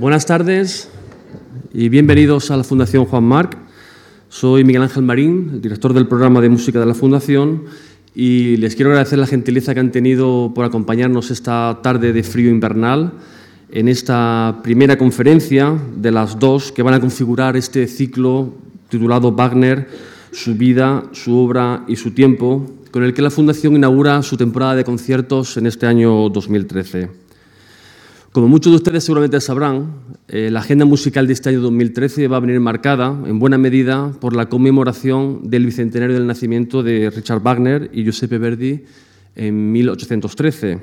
Buenas tardes y bienvenidos a la Fundación Juan Marc. Soy Miguel Ángel Marín, el director del programa de música de la Fundación, y les quiero agradecer la gentileza que han tenido por acompañarnos esta tarde de frío invernal en esta primera conferencia de las dos que van a configurar este ciclo titulado Wagner, su vida, su obra y su tiempo, con el que la Fundación inaugura su temporada de conciertos en este año 2013. Como muchos de ustedes seguramente sabrán, eh, la agenda musical de este año 2013 va a venir marcada en buena medida por la conmemoración del bicentenario del nacimiento de Richard Wagner y Giuseppe Verdi en 1813.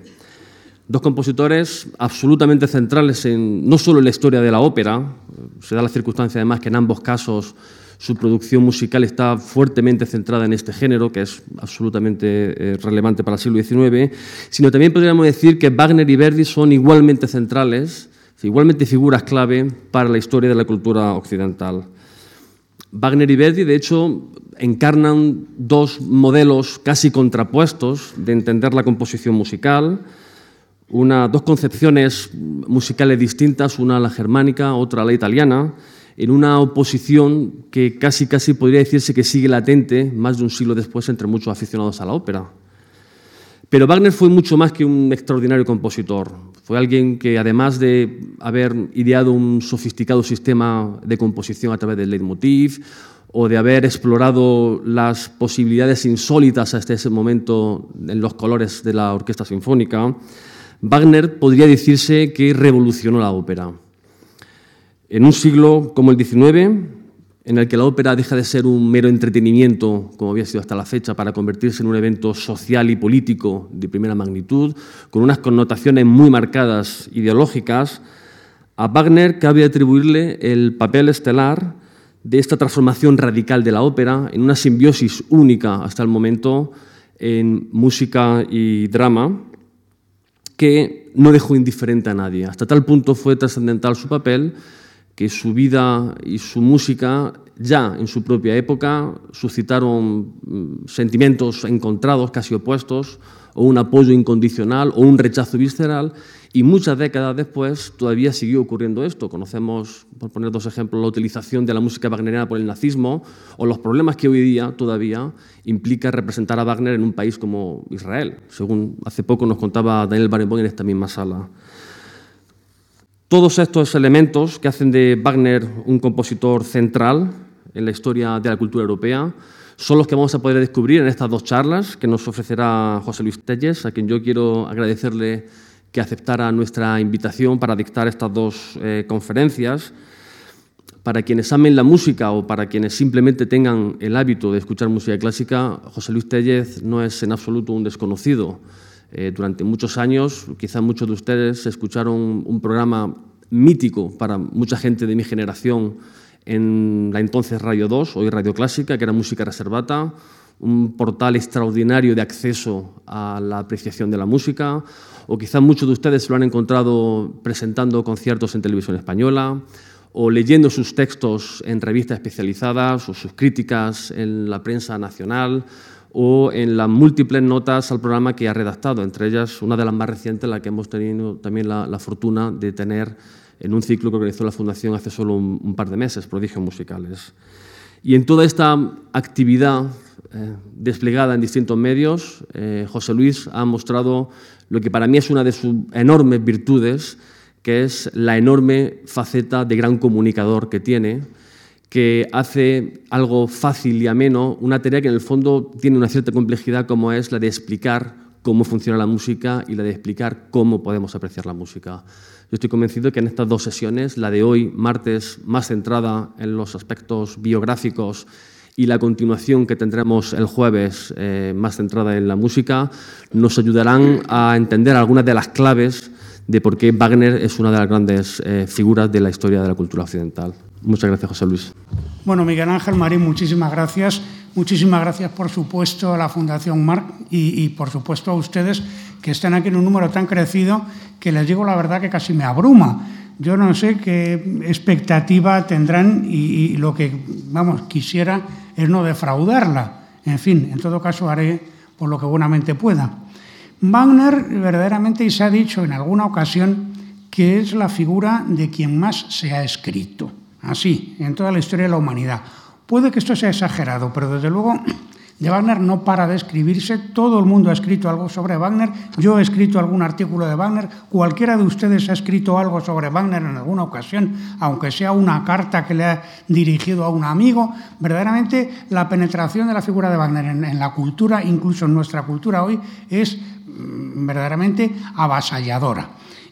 Dos compositores absolutamente centrales en no solo en la historia de la ópera, se da la circunstancia además que en ambos casos su producción musical está fuertemente centrada en este género, que es absolutamente eh, relevante para el siglo XIX, sino también podríamos decir que Wagner y Verdi son igualmente centrales, igualmente figuras clave para la historia de la cultura occidental. Wagner y Verdi, de hecho, encarnan dos modelos casi contrapuestos de entender la composición musical, dos concepciones musicales distintas, una la germánica, otra la italiana, en una oposición que casi casi podría decirse que sigue latente más de un siglo después entre muchos aficionados a la ópera. Pero Wagner fue mucho más que un extraordinario compositor. Fue alguien que, además de haber ideado un sofisticado sistema de composición a través del leitmotiv o de haber explorado las posibilidades insólitas hasta ese momento en los colores de la orquesta sinfónica, Wagner podría decirse que revolucionó la ópera. En un siglo como el XIX, en el que la ópera deja de ser un mero entretenimiento, como había sido hasta la fecha, para convertirse en un evento social y político de primera magnitud, con unas connotaciones muy marcadas ideológicas, a Wagner cabe atribuirle el papel estelar de esta transformación radical de la ópera en una simbiosis única hasta el momento en música y drama, que no dejó indiferente a nadie. Hasta tal punto fue trascendental su papel que su vida y su música ya en su propia época suscitaron mm, sentimientos encontrados, casi opuestos, o un apoyo incondicional o un rechazo visceral, y muchas décadas después todavía siguió ocurriendo esto. Conocemos, por poner dos ejemplos, la utilización de la música wagneriana por el nazismo o los problemas que hoy día todavía implica representar a Wagner en un país como Israel, según hace poco nos contaba Daniel Barenboim en esta misma sala. Todos estos elementos que hacen de Wagner un compositor central en la historia de la cultura europea son los que vamos a poder descubrir en estas dos charlas que nos ofrecerá José Luis Telles, a quien yo quiero agradecerle que aceptara nuestra invitación para dictar estas dos eh, conferencias. Para quienes amen la música o para quienes simplemente tengan el hábito de escuchar música clásica, José Luis Tellez no es en absoluto un desconocido. Eh, durante muchos años, quizá muchos de ustedes escucharon un programa mítico para mucha gente de mi generación en la entonces Radio 2, hoy Radio Clásica, que era música reservata, un portal extraordinario de acceso a la apreciación de la música, o quizá muchos de ustedes lo han encontrado presentando conciertos en televisión española, o leyendo sus textos en revistas especializadas, o sus críticas en la prensa nacional, o en las múltiples notas al programa que ha redactado, entre ellas una de las más recientes, la que hemos tenido también la, fortuna de tener en un ciclo que organizó la Fundación hace solo un, par de meses, Prodigios Musicales. Y en toda esta actividad eh, desplegada en distintos medios, eh, José Luis ha mostrado lo que para mí es una de sus enormes virtudes, que es la enorme faceta de gran comunicador que tiene, que hace algo fácil y ameno, una tarea que en el fondo tiene una cierta complejidad como es la de explicar cómo funciona la música y la de explicar cómo podemos apreciar la música. Yo estoy convencido que en estas dos sesiones, la de hoy, martes, más centrada en los aspectos biográficos y la continuación que tendremos el jueves, eh, más centrada en la música, nos ayudarán a entender algunas de las claves de por qué Wagner es una de las grandes eh, figuras de la historia de la cultura occidental. Muchas gracias, José Luis. Bueno, Miguel Ángel Marín, muchísimas gracias. Muchísimas gracias, por supuesto, a la Fundación Marc y, por supuesto, a ustedes que están aquí en un número tan crecido que les digo la verdad que casi me abruma. Yo no sé qué expectativa tendrán y, y lo que, vamos, quisiera es no defraudarla. En fin, en todo caso haré por lo que buenamente pueda. Wagner, verdaderamente, y se ha dicho en alguna ocasión, que es la figura de quien más se ha escrito, así, en toda la historia de la humanidad. Puede que esto sea exagerado, pero desde luego de Wagner no para de escribirse, todo el mundo ha escrito algo sobre Wagner, yo he escrito algún artículo de Wagner, cualquiera de ustedes ha escrito algo sobre Wagner en alguna ocasión, aunque sea una carta que le ha dirigido a un amigo, verdaderamente la penetración de la figura de Wagner en, la cultura, incluso en nuestra cultura hoy, es verdaderamente avasalladora.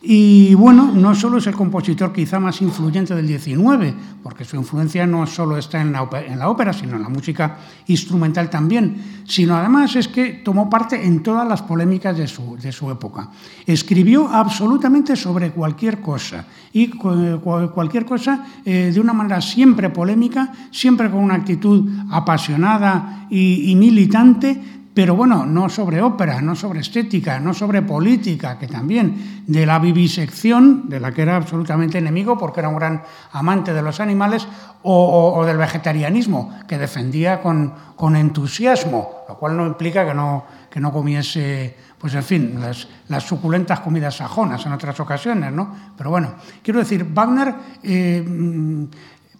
Y bueno, no solo es el compositor quizá más influyente del XIX, porque su influencia no solo está en la, ópera, sino en la música instrumental también, sino además es que tomó parte en todas las polémicas de su, de su época. Escribió absolutamente sobre cualquier cosa, y cualquier cosa eh, de una manera siempre polémica, siempre con una actitud apasionada y militante, pero bueno, no sobre ópera, no sobre estética, no sobre política, que también de la vivisección, de la que era absolutamente enemigo porque era un gran amante de los animales, o, del vegetarianismo, que defendía con, entusiasmo, lo cual no implica que no, que no comiese, pues en fin, las, suculentas comidas sajonas en otras ocasiones, ¿no? Pero bueno, quiero decir, Wagner... Eh,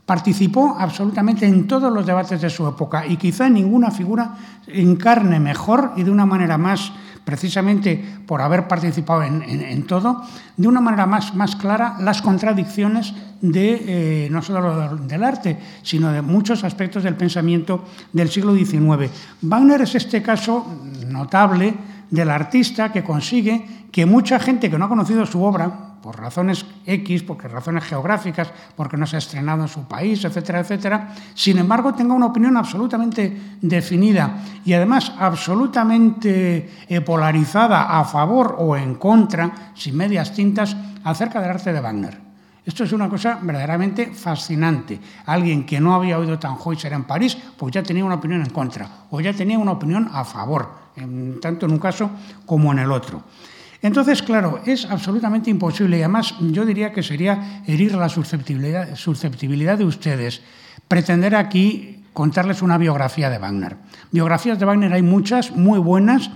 Participó absolutamente en todos los debates de su época y quizá ninguna figura encarne mejor y de una manera más, precisamente por haber participado en, todo, de una manera más, más clara las contradicciones de, eh, no solo del arte, sino de muchos aspectos del pensamiento del siglo XIX. Wagner es este caso notable del artista que consigue que mucha gente que no ha conocido su obra, por razones X, porque razones geográficas, porque no se ha estrenado en su país, etcétera, etcétera, sin embargo tenga una opinión absolutamente definida y además absolutamente eh, polarizada a favor o en contra, sin medias tintas, acerca del arte de Wagner. Esto es una cosa verdaderamente fascinante. Alguien que no había oído Tannhäuser en París, pues ya tenía una opinión en contra, o ya tenía una opinión a favor, tanto en un caso como en el otro. Entonces, claro, es absolutamente imposible y además yo diría que sería herir la susceptibilidad, de ustedes pretender aquí contarles una biografía de Wagner. Biografías de Wagner hay muchas, muy buenas,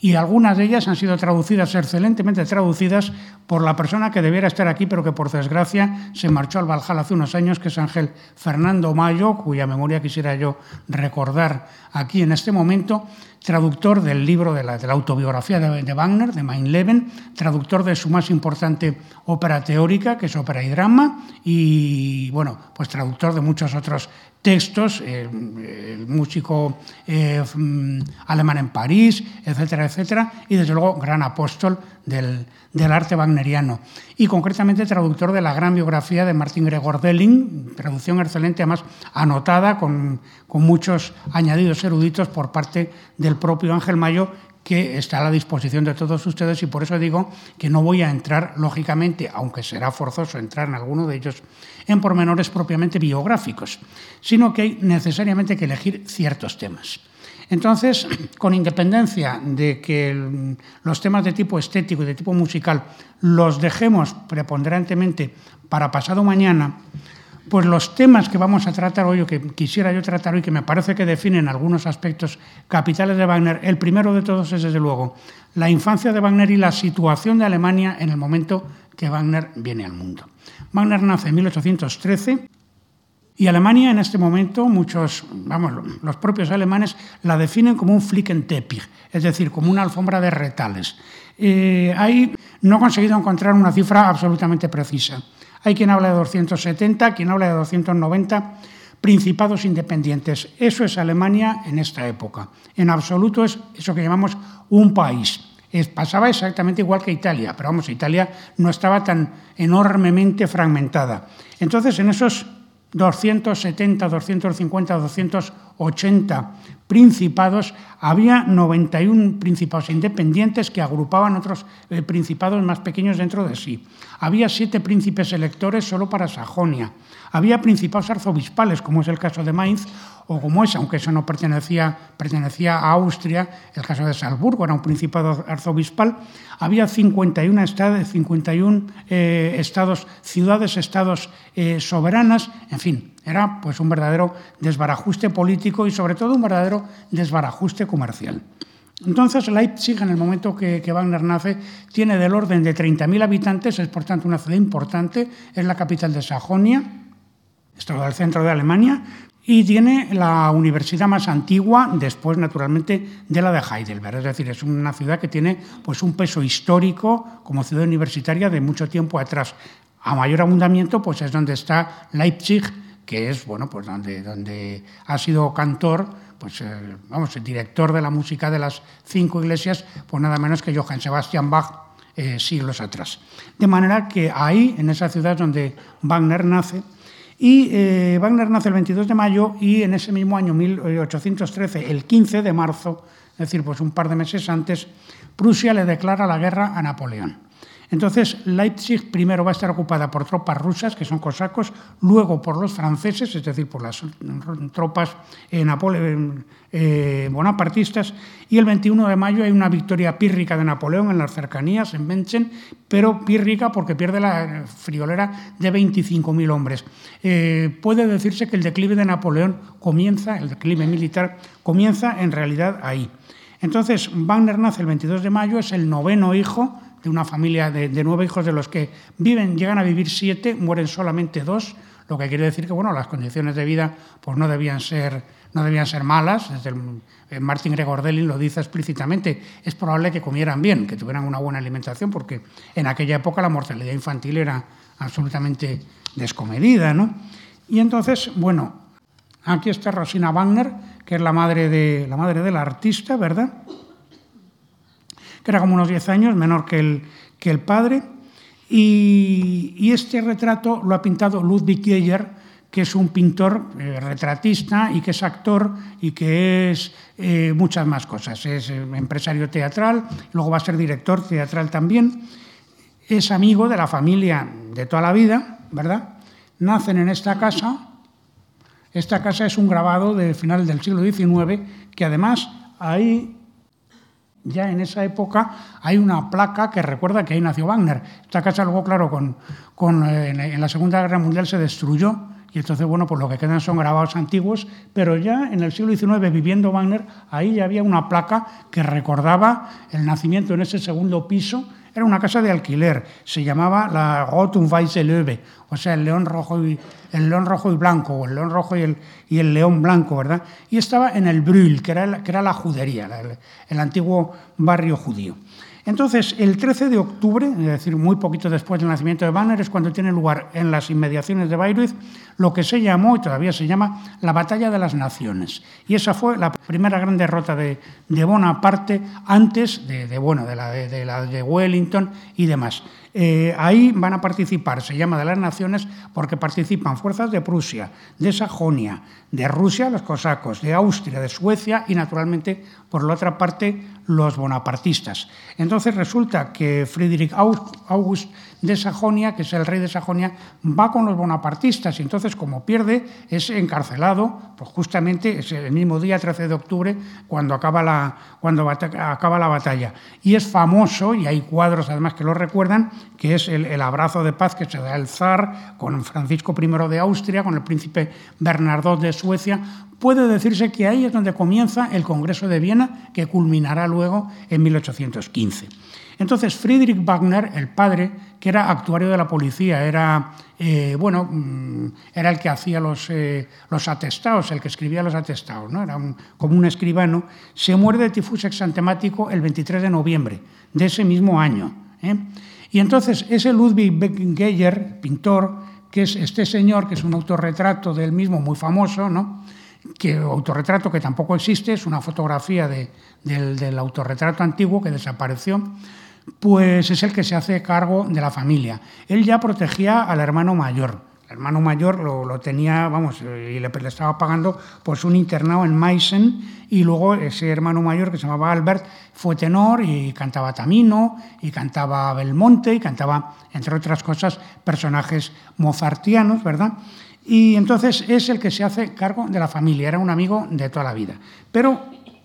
y algunas de ellas han sido traducidas, excelentemente traducidas, por la persona que debiera estar aquí, pero que por desgracia se marchó al Valhalla hace unos años, que es Ángel Fernando Mayo, cuya memoria quisiera yo recordar aquí en este momento, traductor del libro de la, autobiografía de, Wagner, de Mein Leben, traductor de su más importante ópera teórica, que es ópera y drama, y bueno, pues traductor de muchos otros textos, eh, el músico eh, mm, alemán en París, etcétera, etcétera, y desde luego gran apóstol del, arte wagneriano. Y concretamente traductor de la gran biografía de Martín Gregor Delling, traducción excelente, además anotada con, con muchos añadidos eruditos por parte del propio Ángel Mayo, que está a la disposición de todos ustedes y por eso digo que no voy a entrar, lógicamente, aunque será forzoso entrar en alguno de ellos, en pormenores propiamente biográficos, sino que hay necesariamente que elegir ciertos temas. Entonces, con independencia de que los temas de tipo estético y de tipo musical los dejemos preponderantemente para pasado mañana, pues los temas que vamos a tratar hoy, o que quisiera yo tratar hoy, que me parece que definen algunos aspectos capitales de Wagner, el primero de todos es, desde luego, la infancia de Wagner y la situación de Alemania en el momento que Wagner viene al mundo. Wagner nace en 1813 y Alemania en este momento, muchos, vamos, los propios alemanes la definen como un Flickenteppich, es decir, como una alfombra de retales. Eh, ahí no he conseguido encontrar una cifra absolutamente precisa. Hay quien habla de 270, quien habla de 290 principados independientes. Eso es Alemania en esta época. En absoluto es eso que llamamos un país. Pasaba exactamente igual que Italia, pero vamos, Italia no estaba tan enormemente fragmentada. Entonces, en esos 270, 250, 280 principados, había 91 principados independientes que agrupaban otros eh, principados más pequeños dentro de sí. Había siete príncipes electores solo para Sajonia. Había principados arzobispales, como es el caso de Mainz, o como es, aunque eso no pertenecía, pertenecía a Austria, el caso de Salzburgo era un principado arzobispal, había 51 estados, 51, eh, estados ciudades, estados eh, soberanas, en fin, era pues un verdadero desbarajuste político y sobre todo un verdadero desbarajuste comercial. Entonces, Leipzig, en el momento que, Wagner nace, tiene del orden de 30.000 habitantes, es por tanto una ciudad importante, es la capital de Sajonia, está al centro de Alemania, y tiene la universidad más antigua, después, naturalmente, de la de Heidelberg. Es decir, es una ciudad que tiene pues, un peso histórico como ciudad universitaria de mucho tiempo atrás. A mayor abundamiento, pues es donde está Leipzig, que es bueno, pues donde, donde ha sido cantor pues, eh, vamos, el director de la música de las cinco iglesias, pues nada menos que Johann Sebastian Bach, eh, siglos atrás. De manera que ahí, en esa ciudad donde Wagner nace, y eh, Wagner nace el 22 de mayo y en ese mismo año 1813, el 15 de marzo, es decir, pues un par de meses antes, Prusia le declara la guerra a Napoleón. Entonces, Leipzig primero va a estar ocupada por tropas rusas, que son cosacos, luego por los franceses, es decir, por las tropas eh, eh, bonapartistas, y el 21 de mayo hay una victoria pírrica de Napoleón en las cercanías, en Menchen, pero pírrica porque pierde la friolera de 25.000 hombres. Eh, puede decirse que el declive de Napoleón comienza, el declive militar comienza en realidad ahí. Entonces, Wagner nace el 22 de mayo, es el noveno hijo de una familia de, nueve hijos de los que viven, llegan a vivir siete, mueren solamente dos, lo que quiere decir que bueno, las condiciones de vida pues no debían ser, no debían ser malas. Desde eh, Martin Gregor Delin lo dice explícitamente, es probable que comieran bien, que tuvieran una buena alimentación, porque en aquella época la mortalidad infantil era absolutamente descomedida. ¿no? Y entonces, bueno, aquí está Rosina Wagner, que es la madre, de, la madre del artista, ¿verdad? Que era como unos 10 años, menor que el, que el padre. Y, este retrato lo ha pintado Ludwig Geyer, que es un pintor eh, retratista y que es actor y que es eh, muchas más cosas. Es eh, empresario teatral, luego va a ser director teatral también. Es amigo de la familia de toda la vida, ¿verdad? Nacen en esta casa. Esta casa es un grabado de final del siglo XIX que además ahí ya en esa época hay una placa que recuerda que ahí nació Wagner. Esta casa luego, claro, con, eh, en la Segunda Guerra Mundial se destruyó y entonces, bueno, pues lo que quedan son grabados antiguos, pero ya en el siglo XIX, viviendo Wagner, ahí ya había una placa que recordaba el nacimiento en ese segundo piso era una casa de alquiler, se llamaba la Rotum Weiße Löwe, o sea, el león rojo y, el león rojo y blanco, o el león rojo y el, y el león blanco, ¿verdad? Y estaba en el Brühl, que era, que era la judería, el antiguo barrio judío. Entonces, el 13 de octubre, es decir, muy poquito después del nacimiento de Banner, es cuando tiene lugar en las inmediaciones de Bayreuth lo que se llamó y todavía se llama la Batalla de las Naciones. Y esa fue la primera gran derrota de, Bonaparte antes de, bueno, de, la, de, la, de Wellington y demás. Eh, ahí van a participar, se llama de las naciones, porque participan fuerzas de Prusia, de Sajonia, de Rusia, los cosacos, de Austria, de Suecia y, naturalmente, por la otra parte, los bonapartistas. Entonces resulta que Friedrich August de Sajonia, que es el rey de Sajonia, va con los bonapartistas y entonces como pierde es encarcelado, pues justamente es el mismo día, 13 de octubre, cuando acaba la, cuando acaba la batalla. Y es famoso, y hay cuadros además que lo recuerdan, que es el, el abrazo de paz que se da el zar con Francisco I de Austria, con el príncipe Bernardo de Suecia, puede decirse que ahí es donde comienza el Congreso de Viena, que culminará luego en 1815. Entonces, Friedrich Wagner, el padre, que era actuario de la policía, era, eh, bueno, mm, era el que hacía los, eh, los, atestados, el que escribía los atestados, ¿no? era como un escribano, se muere de tifus exantemático el 23 de noviembre de ese mismo año. ¿eh? Y entonces ese Ludwig Geyer, pintor, que es este señor, que es un autorretrato del mismo muy famoso, ¿no? que autorretrato que tampoco existe, es una fotografía de, del autorretrato antiguo que desapareció, pues es el que se hace cargo de la familia. Él ya protegía al hermano mayor. El hermano mayor lo, tenía, vamos, y le, estaba pagando pues un internado en Meissen y luego ese hermano mayor que se llamaba Albert fue tenor y cantaba Tamino y cantaba Belmonte y cantaba, entre otras cosas, personajes mozartianos, ¿verdad? Y entonces es el que se hace cargo de la familia, era un amigo de toda la vida. Pero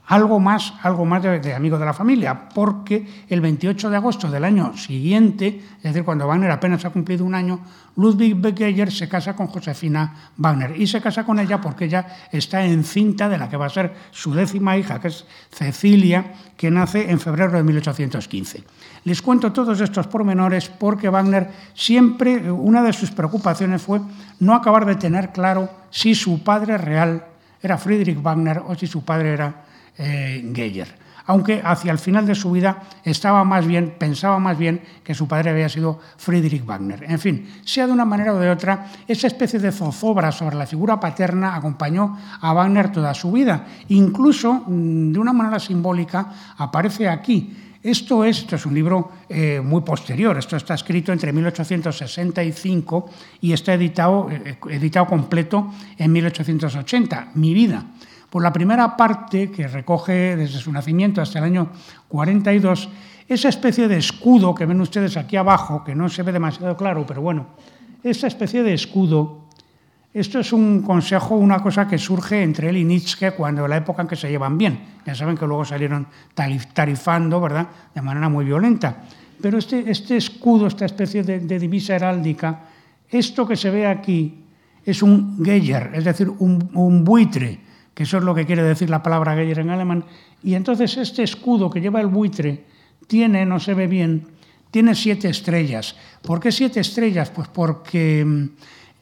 algo más, algo más de, amigo de la familia, porque el 28 de agosto del año siguiente, es decir, cuando Wagner apenas ha cumplido un año, Ludwig Begeyer se casa con Josefina Wagner y se casa con ella porque ella está encinta de la que va a ser su décima hija, que es Cecilia, que nace en febrero de 1815. Les cuento todos estos pormenores porque Wagner siempre, una de sus preocupaciones fue no acabar de tener claro si su padre real era Friedrich Wagner o si su padre era eh, Geyer. Aunque hacia el final de su vida estaba más bien, pensaba más bien que su padre había sido Friedrich Wagner. En fin, sea de una manera o de otra, esa especie de zozobra sobre la figura paterna acompañó a Wagner toda su vida. Incluso, mm, de una manera simbólica, aparece aquí. Esto es, esto es un libro eh, muy posterior, esto está escrito entre 1865 y está editado, eh, editado completo en 1880, Mi vida. Por la primera parte, que recoge desde su nacimiento hasta el año 42, esa especie de escudo que ven ustedes aquí abajo, que no se ve demasiado claro, pero bueno, esa especie de escudo, esto es un consejo, una cosa que surge entre él y Nietzsche cuando la época en que se llevan bien. Ya saben que luego salieron tarifando, ¿verdad?, de manera muy violenta. Pero este, este escudo, esta especie de, divisa heráldica, esto que se ve aquí es un Geyer, es decir, un, un buitre eso es lo que quiere decir la palabra Geyer en alemán, y entonces este escudo que lleva el buitre tiene, no se ve bien, tiene siete estrellas. ¿Por qué siete estrellas? Pues porque mm,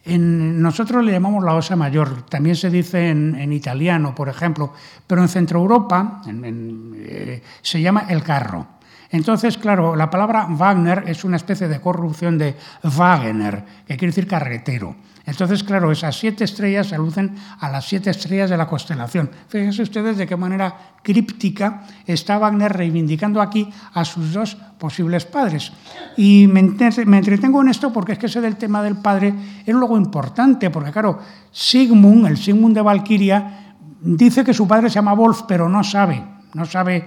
en, nosotros le llamamos la osa mayor, también se dice en, italiano, por ejemplo, pero en Centro Europa eh, se llama el carro. Entonces, claro, la palabra Wagner es una especie de corrupción de Wagner, que quiere decir carretero. Entonces, claro, esas siete estrellas alucen a las siete estrellas de la constelación. Fíjense ustedes de qué manera críptica está Wagner reivindicando aquí a sus dos posibles padres. Y me, entretengo en esto porque es que ese del tema del padre es luego importante, porque claro, Sigmund, el Sigmund de Valkyria, dice que su padre se llama Wolf, pero no sabe, no sabe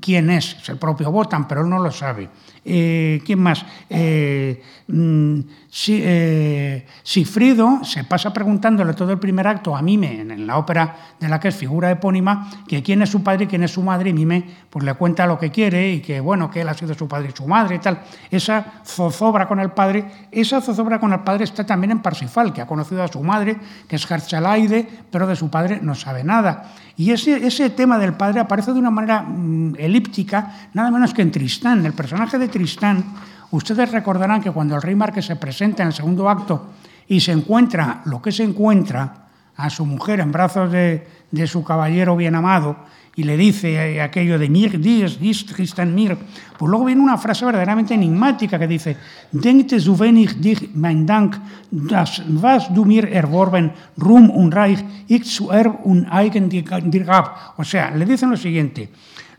quién es, es el propio Botan, pero él no lo sabe. Eh, ¿Quién más? Eh, mm, eh, Sifrido se pasa preguntándole todo el primer acto a Mime, en la ópera de la que es figura epónima, que quién es su padre y quién es su madre, y Mime pues le cuenta lo que quiere y que bueno, que él ha sido su padre y su madre y tal. Esa zozobra con el padre, esa zozobra con el padre está también en Parsifal, que ha conocido a su madre, que es Herchalaide, pero de su padre no sabe nada. Y ese, ese tema del padre aparece de una manera mm, elíptica, nada menos que en Tristán, el personaje de Tristán, ustedes recordarán que cuando el rey Marqués se presenta en el segundo acto y se encuentra lo que se encuentra a su mujer en brazos de, de su caballero bien amado, y le dice aquello de mir dies, dies Tristan mir, pues luego viene una frase verdaderamente enigmática que dice, denkte zu wenig dich mein Dank, das was du mir erworben, Ruhm und Reich, ich zu erb und eigen dir gab. O sea, le dicen lo siguiente,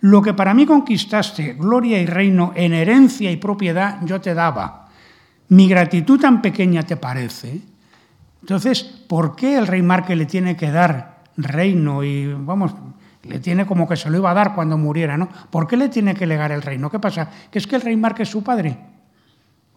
lo que para mí conquistaste, gloria y reino, en herencia y propiedad, yo te daba. Mi gratitud tan pequeña te parece. Entonces, ¿por qué el rey Marque le tiene que dar reino y, vamos, le tiene como que se lo iba a dar cuando muriera, ¿no? ¿Por qué le tiene que legar el reino? ¿Qué pasa? ¿Que es que el rey Marque es su padre?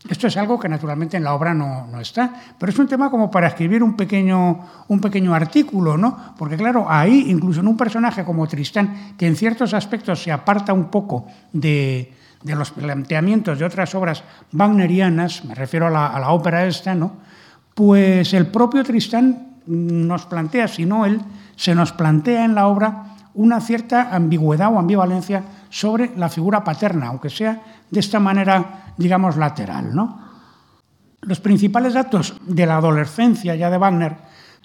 Esto es algo que naturalmente en la obra no, no, está, pero es un tema como para escribir un pequeño, un pequeño artículo, ¿no? Porque claro, ahí incluso en un personaje como Tristán, que en ciertos aspectos se aparta un poco de, de los planteamientos de otras obras wagnerianas, me refiero a la, a la ópera esta, ¿no? Pues el propio Tristán nos plantea, si no él, se nos plantea en la obra una cierta ambigüedad o ambivalencia sobre la figura paterna, aunque sea de esta manera, digamos, lateral. ¿no? Los principales datos de la adolescencia ya de Wagner,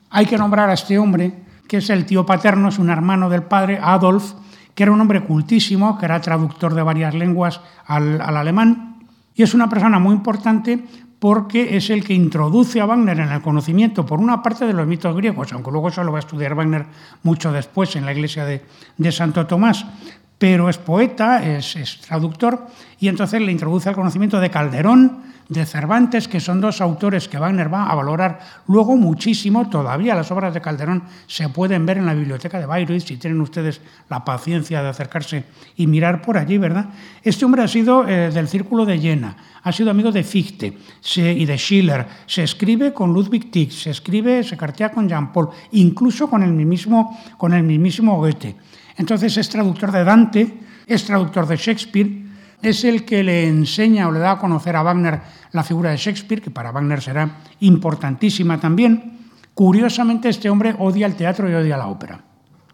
hay que nombrar a este hombre, que es el tío paterno, es un hermano del padre, Adolf, que era un hombre cultísimo, que era traductor de varias lenguas al, al alemán, y es una persona muy importante porque es el que introduce a Wagner en el conocimiento, por una parte, de los mitos griegos, aunque luego eso lo va a estudiar Wagner mucho después en la iglesia de, de Santo Tomás, pero es poeta, es, es, traductor, y entonces le introduce al conocimiento de Calderón, de Cervantes, que son dos autores que Wagner va a valorar luego muchísimo. Todavía las obras de Calderón se pueden ver en la biblioteca de Bayreuth, si tienen ustedes la paciencia de acercarse y mirar por allí, ¿verdad? Este hombre ha sido eh, del círculo de Jena, ha sido amigo de Fichte y de Schiller, se escribe con Ludwig Tix, se escribe, se cartea con Jean Paul, incluso con el mismísimo, con el mismísimo Goethe. Entonces es traductor de Dante, es traductor de Shakespeare, es el que le enseña o le da a conocer a Wagner la figura de Shakespeare, que para Wagner será importantísima también. Curiosamente, este hombre odia el teatro y odia la ópera.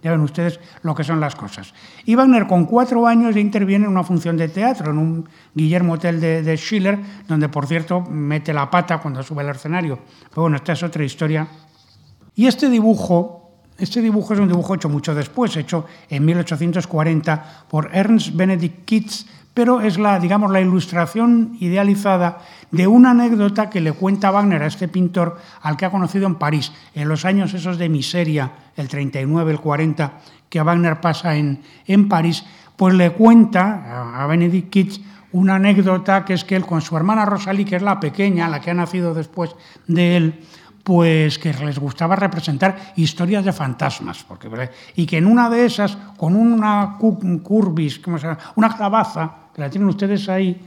Ya ven ustedes lo que son las cosas. Y Wagner con cuatro años interviene en una función de teatro, en un Guillermo Hotel de, Schiller, donde por cierto mete la pata cuando sube al escenario. Pero bueno, esta es otra historia. Y este dibujo, este dibujo es un dibujo hecho mucho después, hecho en 1840 por Ernst Benedict Kitz, pero es la, digamos, la ilustración idealizada de una anécdota que le cuenta Wagner a este pintor al que ha conocido en París, en los años esos de miseria, el 39, el 40, que Wagner pasa en, en París, pues le cuenta a Benedict Kitz una anécdota que es que él con su hermana Rosalie, que es la pequeña, la que ha nacido después de él, pues que les gustaba representar historias de fantasmas, porque, y que en una de esas, con una curvis, ¿cómo se llama? una calabaza, que la tienen ustedes ahí,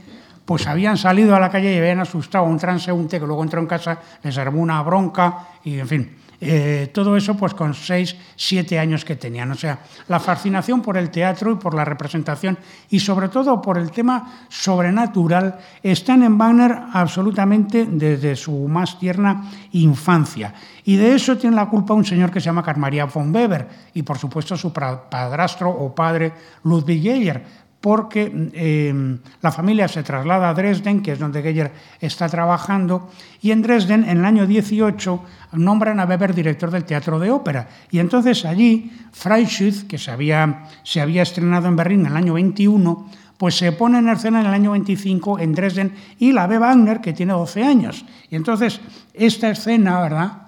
pues habían salido a la calle y habían asustado a un transeúnte que luego entró en casa, les armó una bronca y, en fin, eh, todo eso pues con seis, siete años que tenían. O sea, la fascinación por el teatro y por la representación y sobre todo por el tema sobrenatural están en Wagner absolutamente desde su más tierna infancia. Y de eso tiene la culpa un señor que se llama Carl Maria von Weber y por supuesto su padrastro o padre Ludwig Geyer porque eh, la familia se traslada a Dresden, que es donde Geyer está trabajando, y en Dresden, en el año 18, nombran a Weber director del Teatro de Ópera. Y entonces allí, Freischütz, que se había, se había estrenado en Berlín en el año 21, pues se pone en escena en el año 25 en Dresden y la ve Wagner, que tiene 12 años. Y entonces, esta escena, ¿verdad?,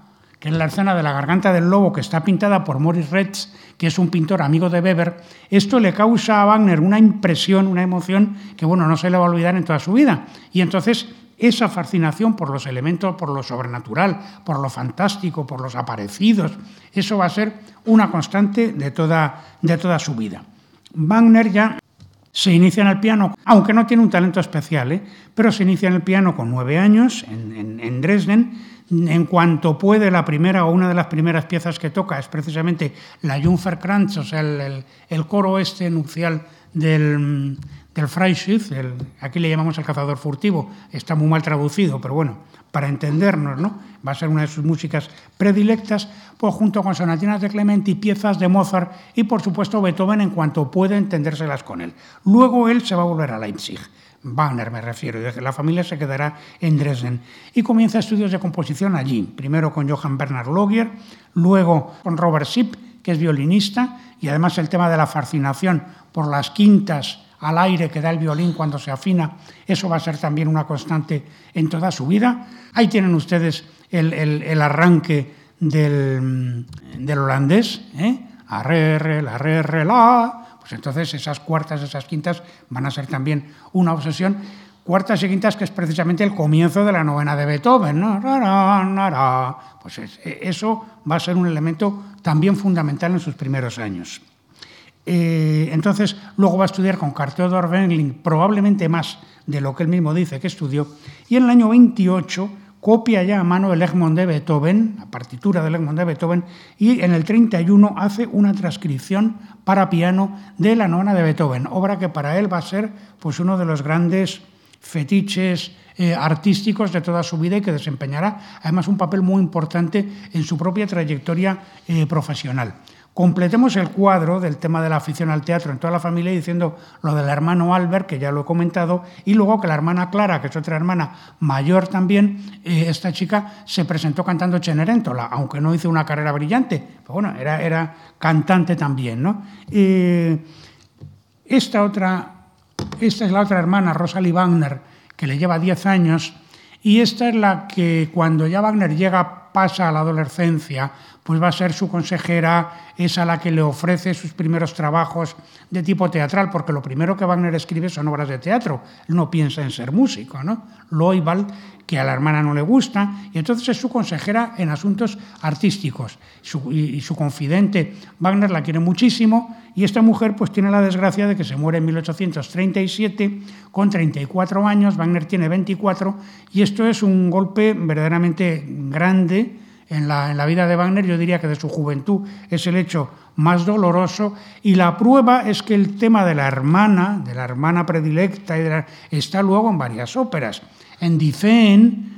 que es la escena de la garganta del lobo, que está pintada por Morris Retz, que es un pintor amigo de Weber, esto le causa a Wagner una impresión, una emoción que, bueno, no se le va a olvidar en toda su vida. Y entonces esa fascinación por los elementos, por lo sobrenatural, por lo fantástico, por los aparecidos, eso va a ser una constante de toda, de toda su vida. Wagner ya se inicia en el piano, aunque no tiene un talento especial, ¿eh? pero se inicia en el piano con nueve años en, en Dresden en cuanto puede, la primera o una de las primeras piezas que toca es precisamente la Jungferkranz, o sea, el, coro este nupcial del, del Freischiff, aquí le llamamos el cazador furtivo, está muy mal traducido, pero bueno, para entendernos, ¿no? Va a ser una de sus músicas predilectas, pues junto con sonatinas de Clementi, piezas de Mozart y por supuesto Beethoven en cuanto puede entendérselas con él. Luego él se va a volver a Leipzig. Wagner me refiero, y la familia se quedará en Dresden. Y comienza estudios de composición allí, primero con Johann Bernhard Logier, luego con Robert Sipp, que es violinista, y además el tema de la fascinación por las quintas al aire que da el violín cuando se afina, eso va a ser también una constante en toda su vida. Ahí tienen ustedes el, arranque del, holandés, ¿eh? La, re, la, pues entonces esas cuartas, esas quintas van a ser también una obsesión. Cuartas y quintas que es precisamente el comienzo de la novena de Beethoven. Pues e, eso va a ser un elemento también fundamental en sus primeros años. Eh, entonces, luego va a estudiar con Carl Theodor probablemente más de lo que él mismo dice que estudió, y en el año 28 copia ya a mano el Egmont de Beethoven, la partitura del Egmont de Beethoven, y en el 31 hace una transcripción para piano de la nona de Beethoven, obra que para él va a ser pues, uno de los grandes fetiches eh, artísticos de toda su vida y que desempeñará además un papel muy importante en su propia trayectoria eh, profesional. Completemos el cuadro del tema de la afición al teatro en toda la familia diciendo lo del hermano Albert, que ya lo he comentado, y luego que la hermana Clara, que es otra hermana mayor también, eh, esta chica se presentó cantando Cenerentola, aunque no hizo una carrera brillante, pero bueno, era, era cantante también. ¿no? esta, otra, esta es la otra hermana, Rosalie Wagner, que le lleva 10 años, y esta es la que cuando ya Wagner llega, pasa a la adolescencia, pues va a ser su consejera, es a la que le ofrece sus primeros trabajos de tipo teatral, porque lo primero que Wagner escribe son obras de teatro, él no piensa en ser músico, ¿no? Loibal, que a la hermana no le gusta, y entonces es su consejera en asuntos artísticos, y, su confidente, Wagner la quiere muchísimo, y esta mujer pues tiene la desgracia de que se muere en 1837 con 34 años, Wagner tiene 24, y esto es un golpe verdaderamente grande, en la, en la, vida de Wagner, yo diría que de su juventud es el hecho más doloroso, y la prueba es que el tema de la hermana, de la hermana predilecta, está luego en varias óperas. En Dicen,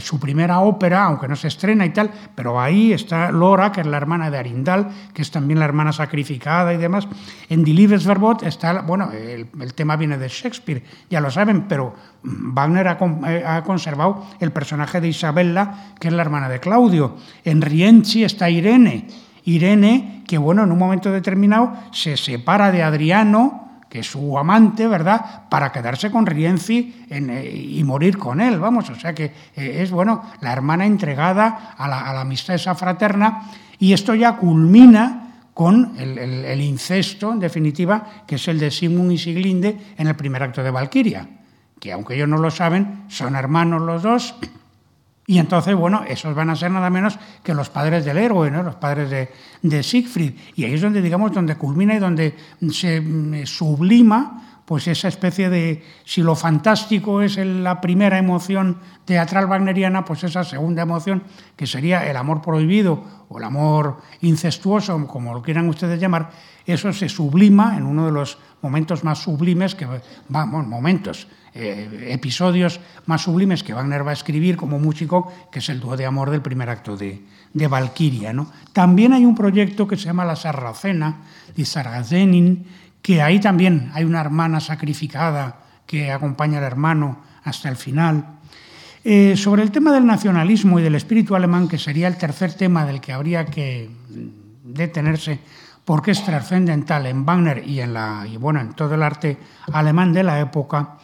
su primera ópera, aunque no se estrena y tal, pero ahí está Lora, que es la hermana de Arindal, que es también la hermana sacrificada y demás. En Die Liebesverbot está, bueno, el, tema viene de Shakespeare, ya lo saben, pero Wagner eh, ha, conservado el personaje de Isabella, que es la hermana de Claudio. En Rienzi está Irene, Irene, que bueno, en un momento determinado se separa de Adriano, que es su amante, ¿verdad?, para quedarse con Rienzi eh, y morir con él, vamos, o sea que eh, es, bueno, la hermana entregada a la, amistad esa fraterna, y esto ya culmina con el, incesto, en definitiva, que es el de Simón y Siglinde en el primer acto de Valquiria, que aunque ellos no lo saben, son hermanos los dos, y entonces, bueno, esos van a ser nada menos que los padres del héroe, ¿no? los padres de, de Siegfried. Y ahí es donde, digamos, donde culmina y donde se mm, sublima pues esa especie de, si lo fantástico es la primera emoción teatral wagneriana, pues esa segunda emoción, que sería el amor prohibido o el amor incestuoso, como lo quieran ustedes llamar, eso se sublima en uno de los momentos más sublimes, que vamos, momentos, eh, episodios más sublimes que Wagner va a escribir como músico, que es el dúo de amor del primer acto de, de Valquiria. ¿no? También hay un proyecto que se llama La Sarracena, de Sargazenin, que ahí también hay una hermana sacrificada que acompaña al hermano hasta el final. Eh, sobre el tema del nacionalismo y del espíritu alemán, que sería el tercer tema del que habría que detenerse, porque es trascendental en Wagner y en, la, y bueno, en todo el arte alemán de la época,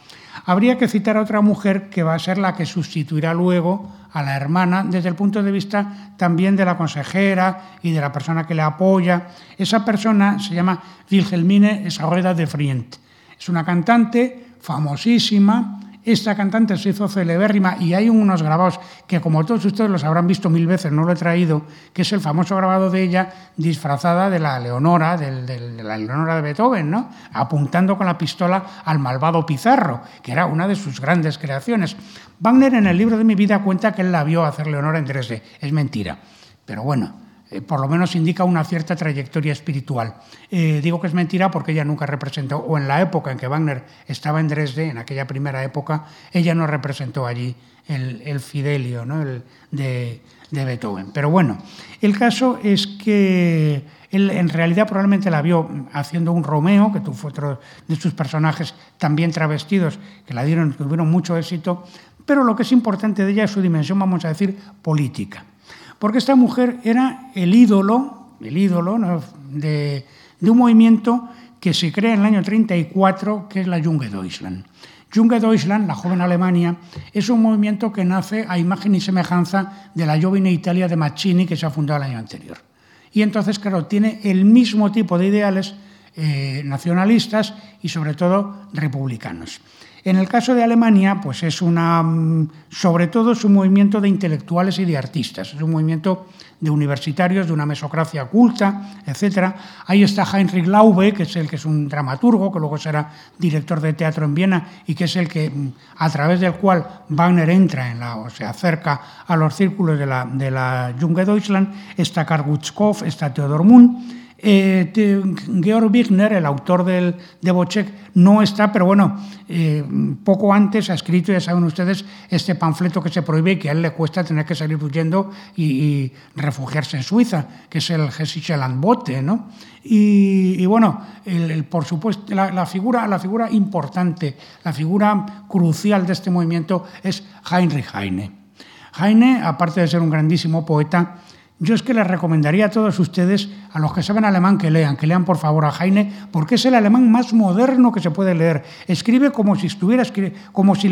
habría que citar a otra mujer que va a ser la que sustituirá luego a la hermana desde el punto de vista también de la consejera y de la persona que le apoya. Esa persona se llama Wilhelmine Sarueda de Frient. Es una cantante famosísima, esta cantante se hizo celebérrima y hay unos grabados que como todos ustedes los habrán visto mil veces, no lo he traído, que es el famoso grabado de ella disfrazada de la Leonora, de la Leonora de Beethoven, ¿no? apuntando con la pistola al malvado Pizarro, que era una de sus grandes creaciones. Wagner en el libro de mi vida cuenta que él la vio hacer Leonora en Dresde. Es mentira. Pero bueno, eh, por lo menos indica una cierta trayectoria espiritual. Eh, digo que es mentira porque ella nunca representó, o en la época en que Wagner estaba en Dresde, en aquella primera época, ella no representó allí el, Fidelio ¿no? el de, de, Beethoven. Pero bueno, el caso es que él en realidad probablemente la vio haciendo un Romeo, que fue otro de sus personajes también travestidos, que la dieron, tuvieron mucho éxito, pero lo que es importante de ella es su dimensión, vamos a decir, política porque esta mujer era el ídolo, el ídolo de, un movimiento que se crea en el año 34, que es la Junge Deutschland. Junge Deutschland, la joven Alemania, es un movimiento que nace a imagen y semejanza de la Jovine Italia de Mazzini, que se ha fundado el año anterior. Y entonces, claro, tiene el mismo tipo de ideales eh, nacionalistas y sobre todo republicanos. En el caso de Alemania, pues es una, mm, sobre todo es un movimiento de intelectuales y de artistas, es un movimiento de universitarios, de una mesocracia culta, etc. Ahí está Heinrich Laube, que es el que es un dramaturgo, que luego será director de teatro en Viena y que es el que, mm, a través del cual Wagner entra en la, o se acerca a los círculos de la, de la Junge Deutschland. Está Karl está Theodor Munn eh, Georg Wigner, el autor del, de Bocek, no está, pero bueno, eh, poco antes ha escrito, ya saben ustedes, este panfleto que se prohíbe y que a él le cuesta tener que salir huyendo y, refugiarse en Suiza, que es el Hessische Landbote, ¿no? Y, bueno, el, por supuesto, la, figura, la figura importante, la figura crucial de este movimiento es Heinrich Heine. Heine, aparte de ser un grandísimo poeta, yo es que les recomendaría a todos ustedes, a los que saben alemán, que lean, que lean por favor a Heine, porque es el alemán más moderno que se puede leer. Escribe como si, estuviera, como si,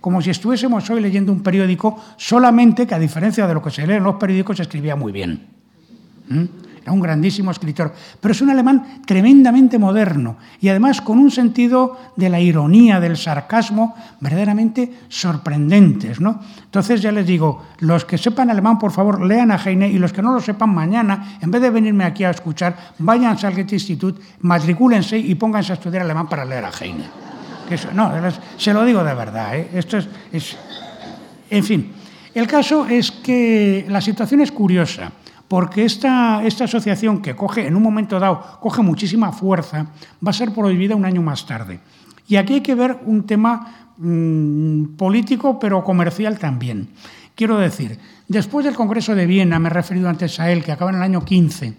como si estuviésemos hoy leyendo un periódico, solamente que a diferencia de lo que se lee en los periódicos, escribía muy bien. ¿Mm? Un grandísimo escritor, pero es un alemán tremendamente moderno y además con un sentido de la ironía, del sarcasmo, verdaderamente sorprendentes. ¿no? Entonces ya les digo, los que sepan alemán, por favor, lean a Heine y los que no lo sepan mañana, en vez de venirme aquí a escuchar, vayan al Goethe Institut, matricúlense y pónganse a estudiar alemán para leer a Heine. no, se lo digo de verdad. ¿eh? Esto es, es, En fin. El caso es que la situación es curiosa, porque esta, esta asociación que coge, en un momento dado, coge muchísima fuerza, va a ser prohibida un año más tarde. Y aquí hay que ver un tema mmm, político, pero comercial también. Quiero decir, después del Congreso de Viena, me he referido antes a él, que acaba en el año 15,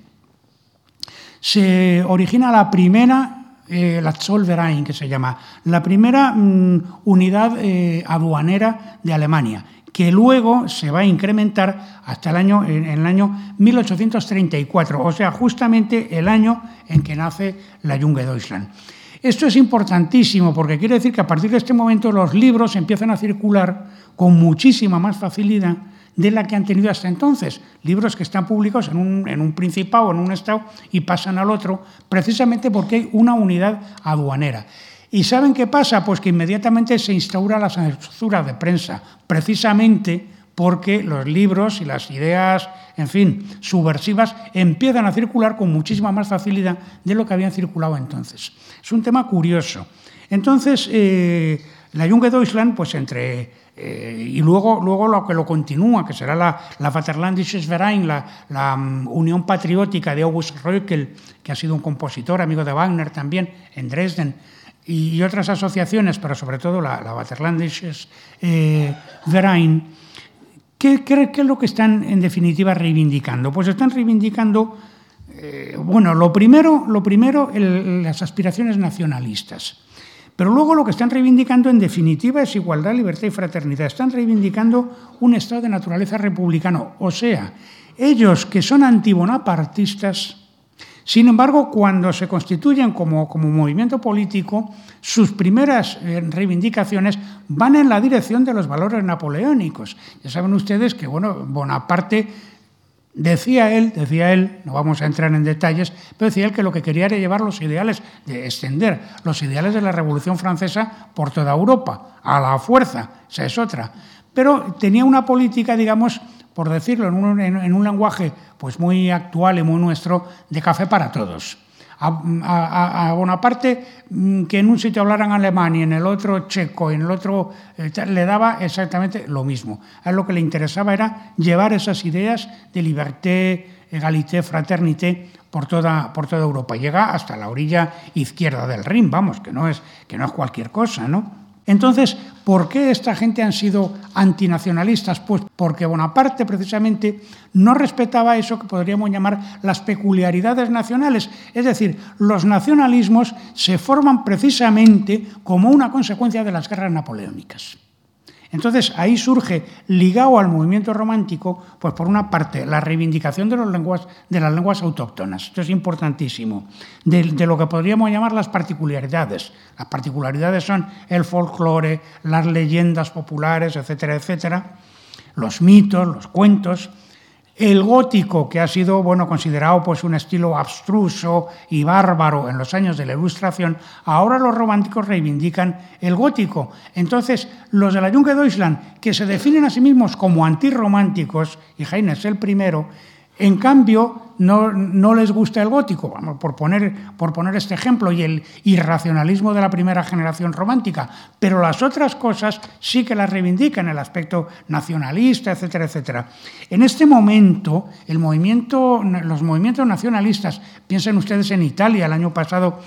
se origina la primera, eh, la Zollverein, que se llama, la primera mmm, unidad eh, aduanera de Alemania, que luego se va a incrementar hasta el año, en, el año 1834, o sea, justamente el año en que nace la Junge Deutschland. Esto es importantísimo porque quiere decir que a partir de este momento los libros empiezan a circular con muchísima más facilidad de la que han tenido hasta entonces. Libros que están publicados en un, en un principado, en un estado, y pasan al otro, precisamente porque hay una unidad aduanera. ¿Y saben qué pasa? Pues que inmediatamente se instaura la censura de prensa, precisamente porque los libros y las ideas, en fin, subversivas, empiezan a circular con muchísima más facilidad de lo que habían circulado entonces. Es un tema curioso. Entonces, eh, la Junge Deutschland, pues entre eh, y luego, luego lo que lo continúa, que será la, la Vaterlandisches Verein, la, la um, Unión Patriótica de August Reukel, que ha sido un compositor, amigo de Wagner también, en Dresden, y, otras asociaciones, pero sobre todo la, la Vaterlandisches eh, Verein, ¿qué, ¿qué, ¿qué, es lo que están en definitiva reivindicando? Pues están reivindicando, eh, bueno, lo primero, lo primero el, las aspiraciones nacionalistas. Pero luego lo que están reivindicando en definitiva es igualdad, libertad y fraternidad. Están reivindicando un Estado de naturaleza republicano. O sea, ellos que son antibonapartistas, sin embargo, cuando se constituyen como, como movimiento político, sus primeras eh, reivindicaciones van en la dirección de los valores napoleónicos. Ya saben ustedes que bueno, Bonaparte Decía él, decía él, no vamos a entrar en detalles, pero decía él que lo que quería era llevar los ideales, de extender los ideales de la Revolución Francesa por toda Europa, a la fuerza, esa es otra. Pero tenía una política, digamos, por decirlo en un, en, un lenguaje pues muy actual y muy nuestro, de café para todos a, a, a, Bonaparte mm, que en un sitio hablaran alemán y en el otro checo y en el otro eh, le daba exactamente lo mismo. A él lo que le interesaba era llevar esas ideas de liberté, egalité, fraternité por toda, por toda Europa. Llega hasta la orilla izquierda del Rin, vamos, que no es, que no es cualquier cosa, ¿no? Entonces, ¿por qué esta gente han sido antinacionalistas? Pues porque Bonaparte precisamente no respetaba eso que podríamos llamar las peculiaridades nacionales. Es decir, los nacionalismos se forman precisamente como una consecuencia de las guerras napoleónicas. Entonces ahí surge, ligado al movimiento romántico, pues por una parte la reivindicación de, los lenguas, de las lenguas autóctonas, esto es importantísimo, de, de, lo que podríamos llamar las particularidades. Las particularidades son el folclore, las leyendas populares, etcétera, etcétera, los mitos, los cuentos, el gótico, que ha sido bueno, considerado pues, un estilo abstruso y bárbaro en los años de la Ilustración, ahora los románticos reivindican el gótico. Entonces, los de la Junge Deutschland, que se definen a sí mismos como antirrománticos, y Heine es el primero, en cambio, no, les gusta el gótico, vamos, por, poner, por poner este ejemplo, y el irracionalismo de la primera generación romántica, pero las otras cosas sí que las reivindican, el aspecto nacionalista, etcétera, etcétera. En este momento, los movimientos nacionalistas, piensen ustedes en Italia, el año pasado,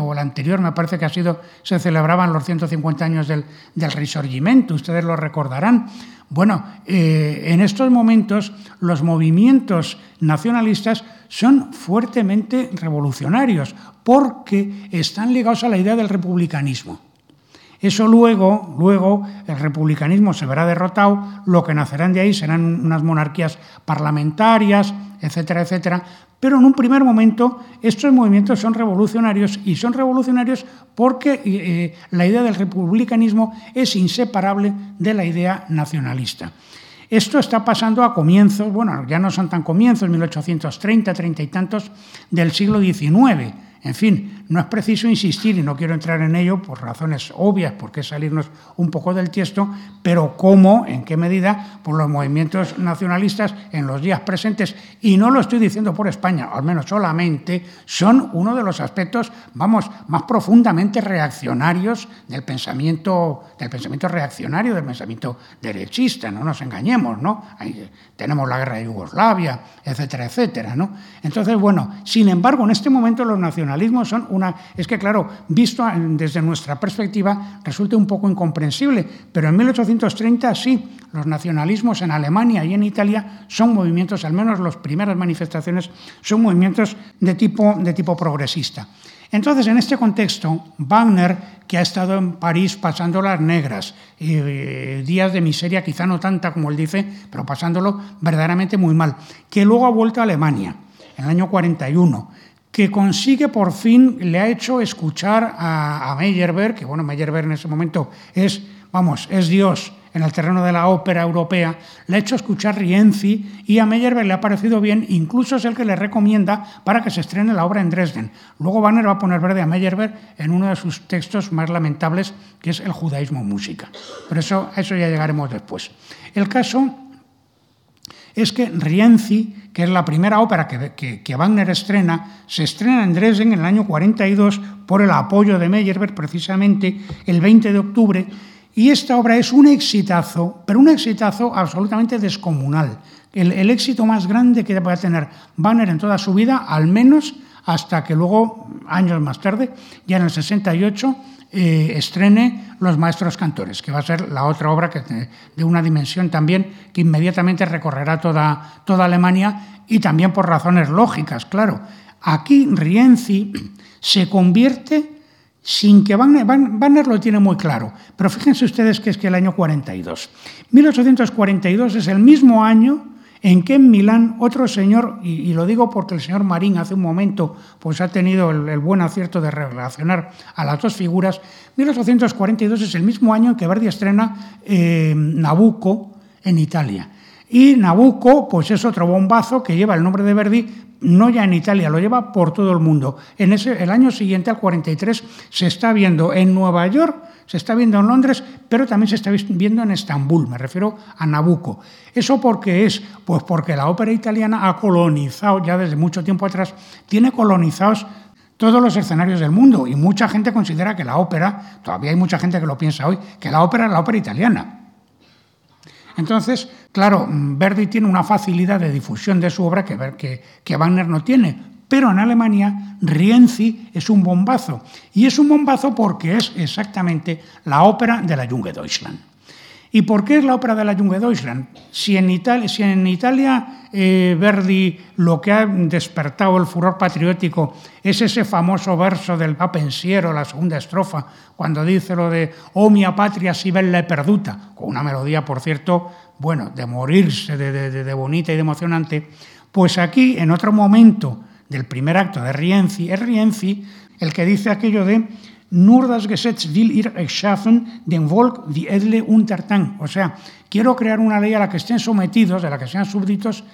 o el anterior, me parece que ha sido, se celebraban los 150 años del, del Risorgimento, ustedes lo recordarán. Bueno, eh, en estos momentos los movimientos nacionalistas son fuertemente revolucionarios porque están ligados a la idea del republicanismo. Eso luego, luego el republicanismo se verá derrotado, lo que nacerán de ahí serán unas monarquías parlamentarias, etcétera, etcétera. Pero en un primer momento estos movimientos son revolucionarios y son revolucionarios porque eh, la idea del republicanismo es inseparable de la idea nacionalista. Esto está pasando a comienzos, bueno, ya no son tan comienzos, 1830, treinta y tantos del siglo XIX. En fin, no es preciso insistir, y no quiero entrar en ello por razones obvias, porque salirnos un poco del tiesto, pero cómo, en qué medida, por los movimientos nacionalistas en los días presentes, y no lo estoy diciendo por España, al menos solamente, son uno de los aspectos, vamos, más profundamente reaccionarios del pensamiento, del pensamiento reaccionario, del pensamiento derechista, no nos engañemos, ¿no? Tenemos la guerra de Yugoslavia, etcétera, etcétera, ¿no? Entonces, bueno, sin embargo, en este momento los son una... Es que, claro, visto desde nuestra perspectiva, resulta un poco incomprensible, pero en 1830 sí, los nacionalismos en Alemania y en Italia son movimientos, al menos las primeras manifestaciones, son movimientos de tipo, de tipo progresista. Entonces, en este contexto, Wagner, que ha estado en París pasando las negras, eh, días de miseria, quizá no tanta como él dice, pero pasándolo verdaderamente muy mal, que luego ha vuelto a Alemania en el año 41, que consigue por fin, le ha hecho escuchar a, a Meyerbeer, que bueno, Meyerbeer en ese momento es, vamos, es Dios, en el terreno de la ópera europea, le ha hecho escuchar Rienzi y a Meyerbeer le ha parecido bien, incluso es el que le recomienda para que se estrene la obra en Dresden. Luego Wagner va a poner verde a Meyerbeer en uno de sus textos más lamentables, que es El judaísmo música. Pero eso, a eso ya llegaremos después. El caso es que Rienzi, que es la primera ópera que, que, Wagner estrena, se estrena en Dresden en el año 42 por el apoyo de Meyerbeer, precisamente el 20 de octubre, y esta obra es un exitazo, pero un exitazo absolutamente descomunal. El, éxito más grande que va tener Banner en toda su vida, al menos hasta que luego, años más tarde, ya en el 68, estrene Los Maestros Cantores, que va a ser la otra obra que, de una dimensión también que inmediatamente recorrerá toda, toda Alemania y también por razones lógicas, claro. Aquí Rienzi se convierte sin que Wagner, Wagner, lo tiene muy claro. Pero fíjense ustedes que es que el año 42. 1842 es el mismo año en que en Milán otro señor, y, lo digo porque el señor Marín hace un momento pues ha tenido el, el, buen acierto de relacionar a las dos figuras, 1842 es el mismo año en que Verdi estrena eh, Nabucco en Italia. Y Nabucco, pues es otro bombazo que lleva el nombre de Verdi, no ya en Italia, lo lleva por todo el mundo. En ese, el año siguiente, al 43, se está viendo en Nueva York, se está viendo en Londres, pero también se está viendo en Estambul, me refiero a Nabucco. ¿Eso por qué es? Pues porque la ópera italiana ha colonizado, ya desde mucho tiempo atrás, tiene colonizados todos los escenarios del mundo y mucha gente considera que la ópera, todavía hay mucha gente que lo piensa hoy, que la ópera es la ópera italiana. Entonces, claro, Verdi tiene una facilidad de difusión de su obra que, que, que Wagner no tiene, pero en Alemania Rienzi es un bombazo. Y es un bombazo porque es exactamente la ópera de la Junge. ¿Y por qué es la ópera de la Junge? Si en Italia, si en Italia Verdi lo que ha despertado el furor patriótico es ese famoso verso del Va pensiero, la segunda estrofa, cuando dice lo de «Oh mia patria si bella e perduta», con una melodía, por cierto, bueno, de morirse, de, bonita y de emocionante, pues aquí, en otro momento del primer acto de Rienzi, es Rienzi el que dice aquello de nur das Gesetz will ihr erschaffen, den Volk die edle untertan. O sea, quiero crear una ley a la que estén sometidos, de la que sean súbditos,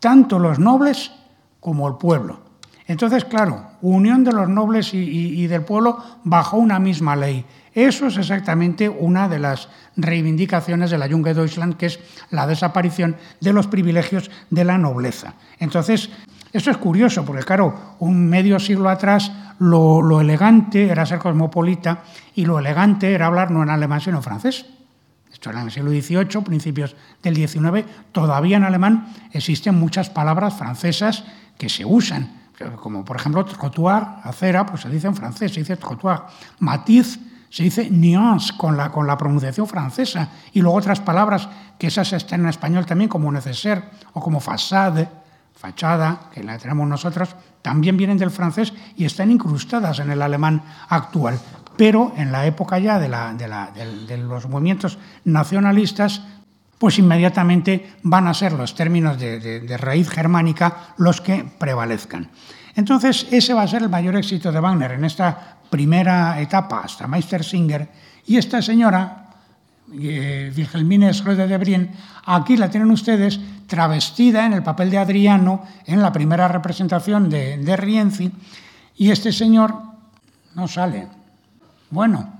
tanto los nobles como el pueblo. Entonces, claro, unión de los nobles y, del pueblo bajo una misma ley. Eso es exactamente una de las reivindicaciones de la Junge Deutschland, que es la desaparición de los privilegios de la nobleza. Entonces, esto es curioso, porque claro, un medio siglo atrás lo, lo, elegante era ser cosmopolita y lo elegante era hablar no en alemán sino en francés. Esto era en el siglo XVIII, principios del XIX. Todavía en alemán existen muchas palabras francesas que se usan, como por ejemplo trottoir, acera, pues se dice en francés, se dice trottoir. Matiz se dice nuance con la, con la pronunciación francesa y luego otras palabras que esas están en español también como neceser o como façade fachada, que la tenemos nosotros, también vienen del francés y están incrustadas en el alemán actual. Pero en la época ya de, la, de, la, de, de los movimientos nacionalistas, pues inmediatamente van a ser los términos de, raíz germánica los que prevalezcan. Entonces, ese va a ser el mayor éxito de Wagner en esta primera etapa hasta Meistersinger. Y esta señora, eh, Wilhelmine de Brien, aquí la tienen ustedes travestida en el papel de Adriano en la primera representación de, de Rienzi. Y este señor no sale. Bueno,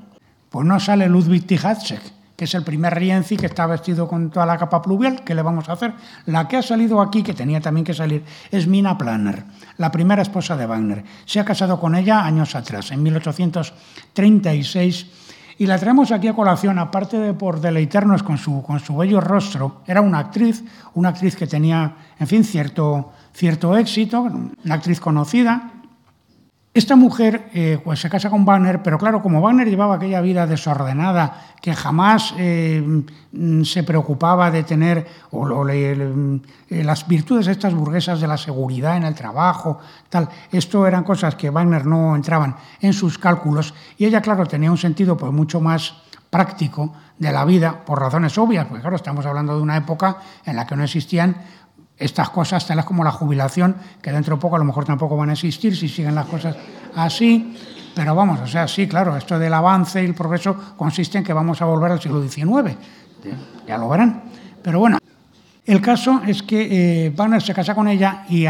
pues no sale Ludwig Tichatzek, que es el primer Rienzi que está vestido con toda la capa pluvial. ¿Qué le vamos a hacer? La que ha salido aquí, que tenía también que salir, es Mina Planner, la primera esposa de Wagner. Se ha casado con ella años atrás, en 1836 y la traemos aquí a colación, aparte de por deleitarnos con su, con su bello rostro. Era una actriz, una actriz que tenía, en fin, cierto, cierto éxito, una actriz conocida, esta mujer eh, pues se casa con Wagner, pero claro, como Wagner llevaba aquella vida desordenada, que jamás eh, mm, se preocupaba de tener o, eh, las virtudes estas burguesas de la seguridad en el trabajo, tal, esto eran cosas que Wagner no entraban en sus cálculos y ella, claro, tenía un sentido pues mucho más práctico de la vida por razones obvias, porque claro, estamos hablando de una época en la que no existían estas cosas, tales como la jubilación, que dentro de poco a lo mejor tampoco van a existir si siguen las cosas así. Pero vamos, o sea, sí, claro, esto del avance y el progreso consiste en que vamos a volver al siglo XIX. Ya lo verán. Pero bueno, el caso es que eh, se casa con ella y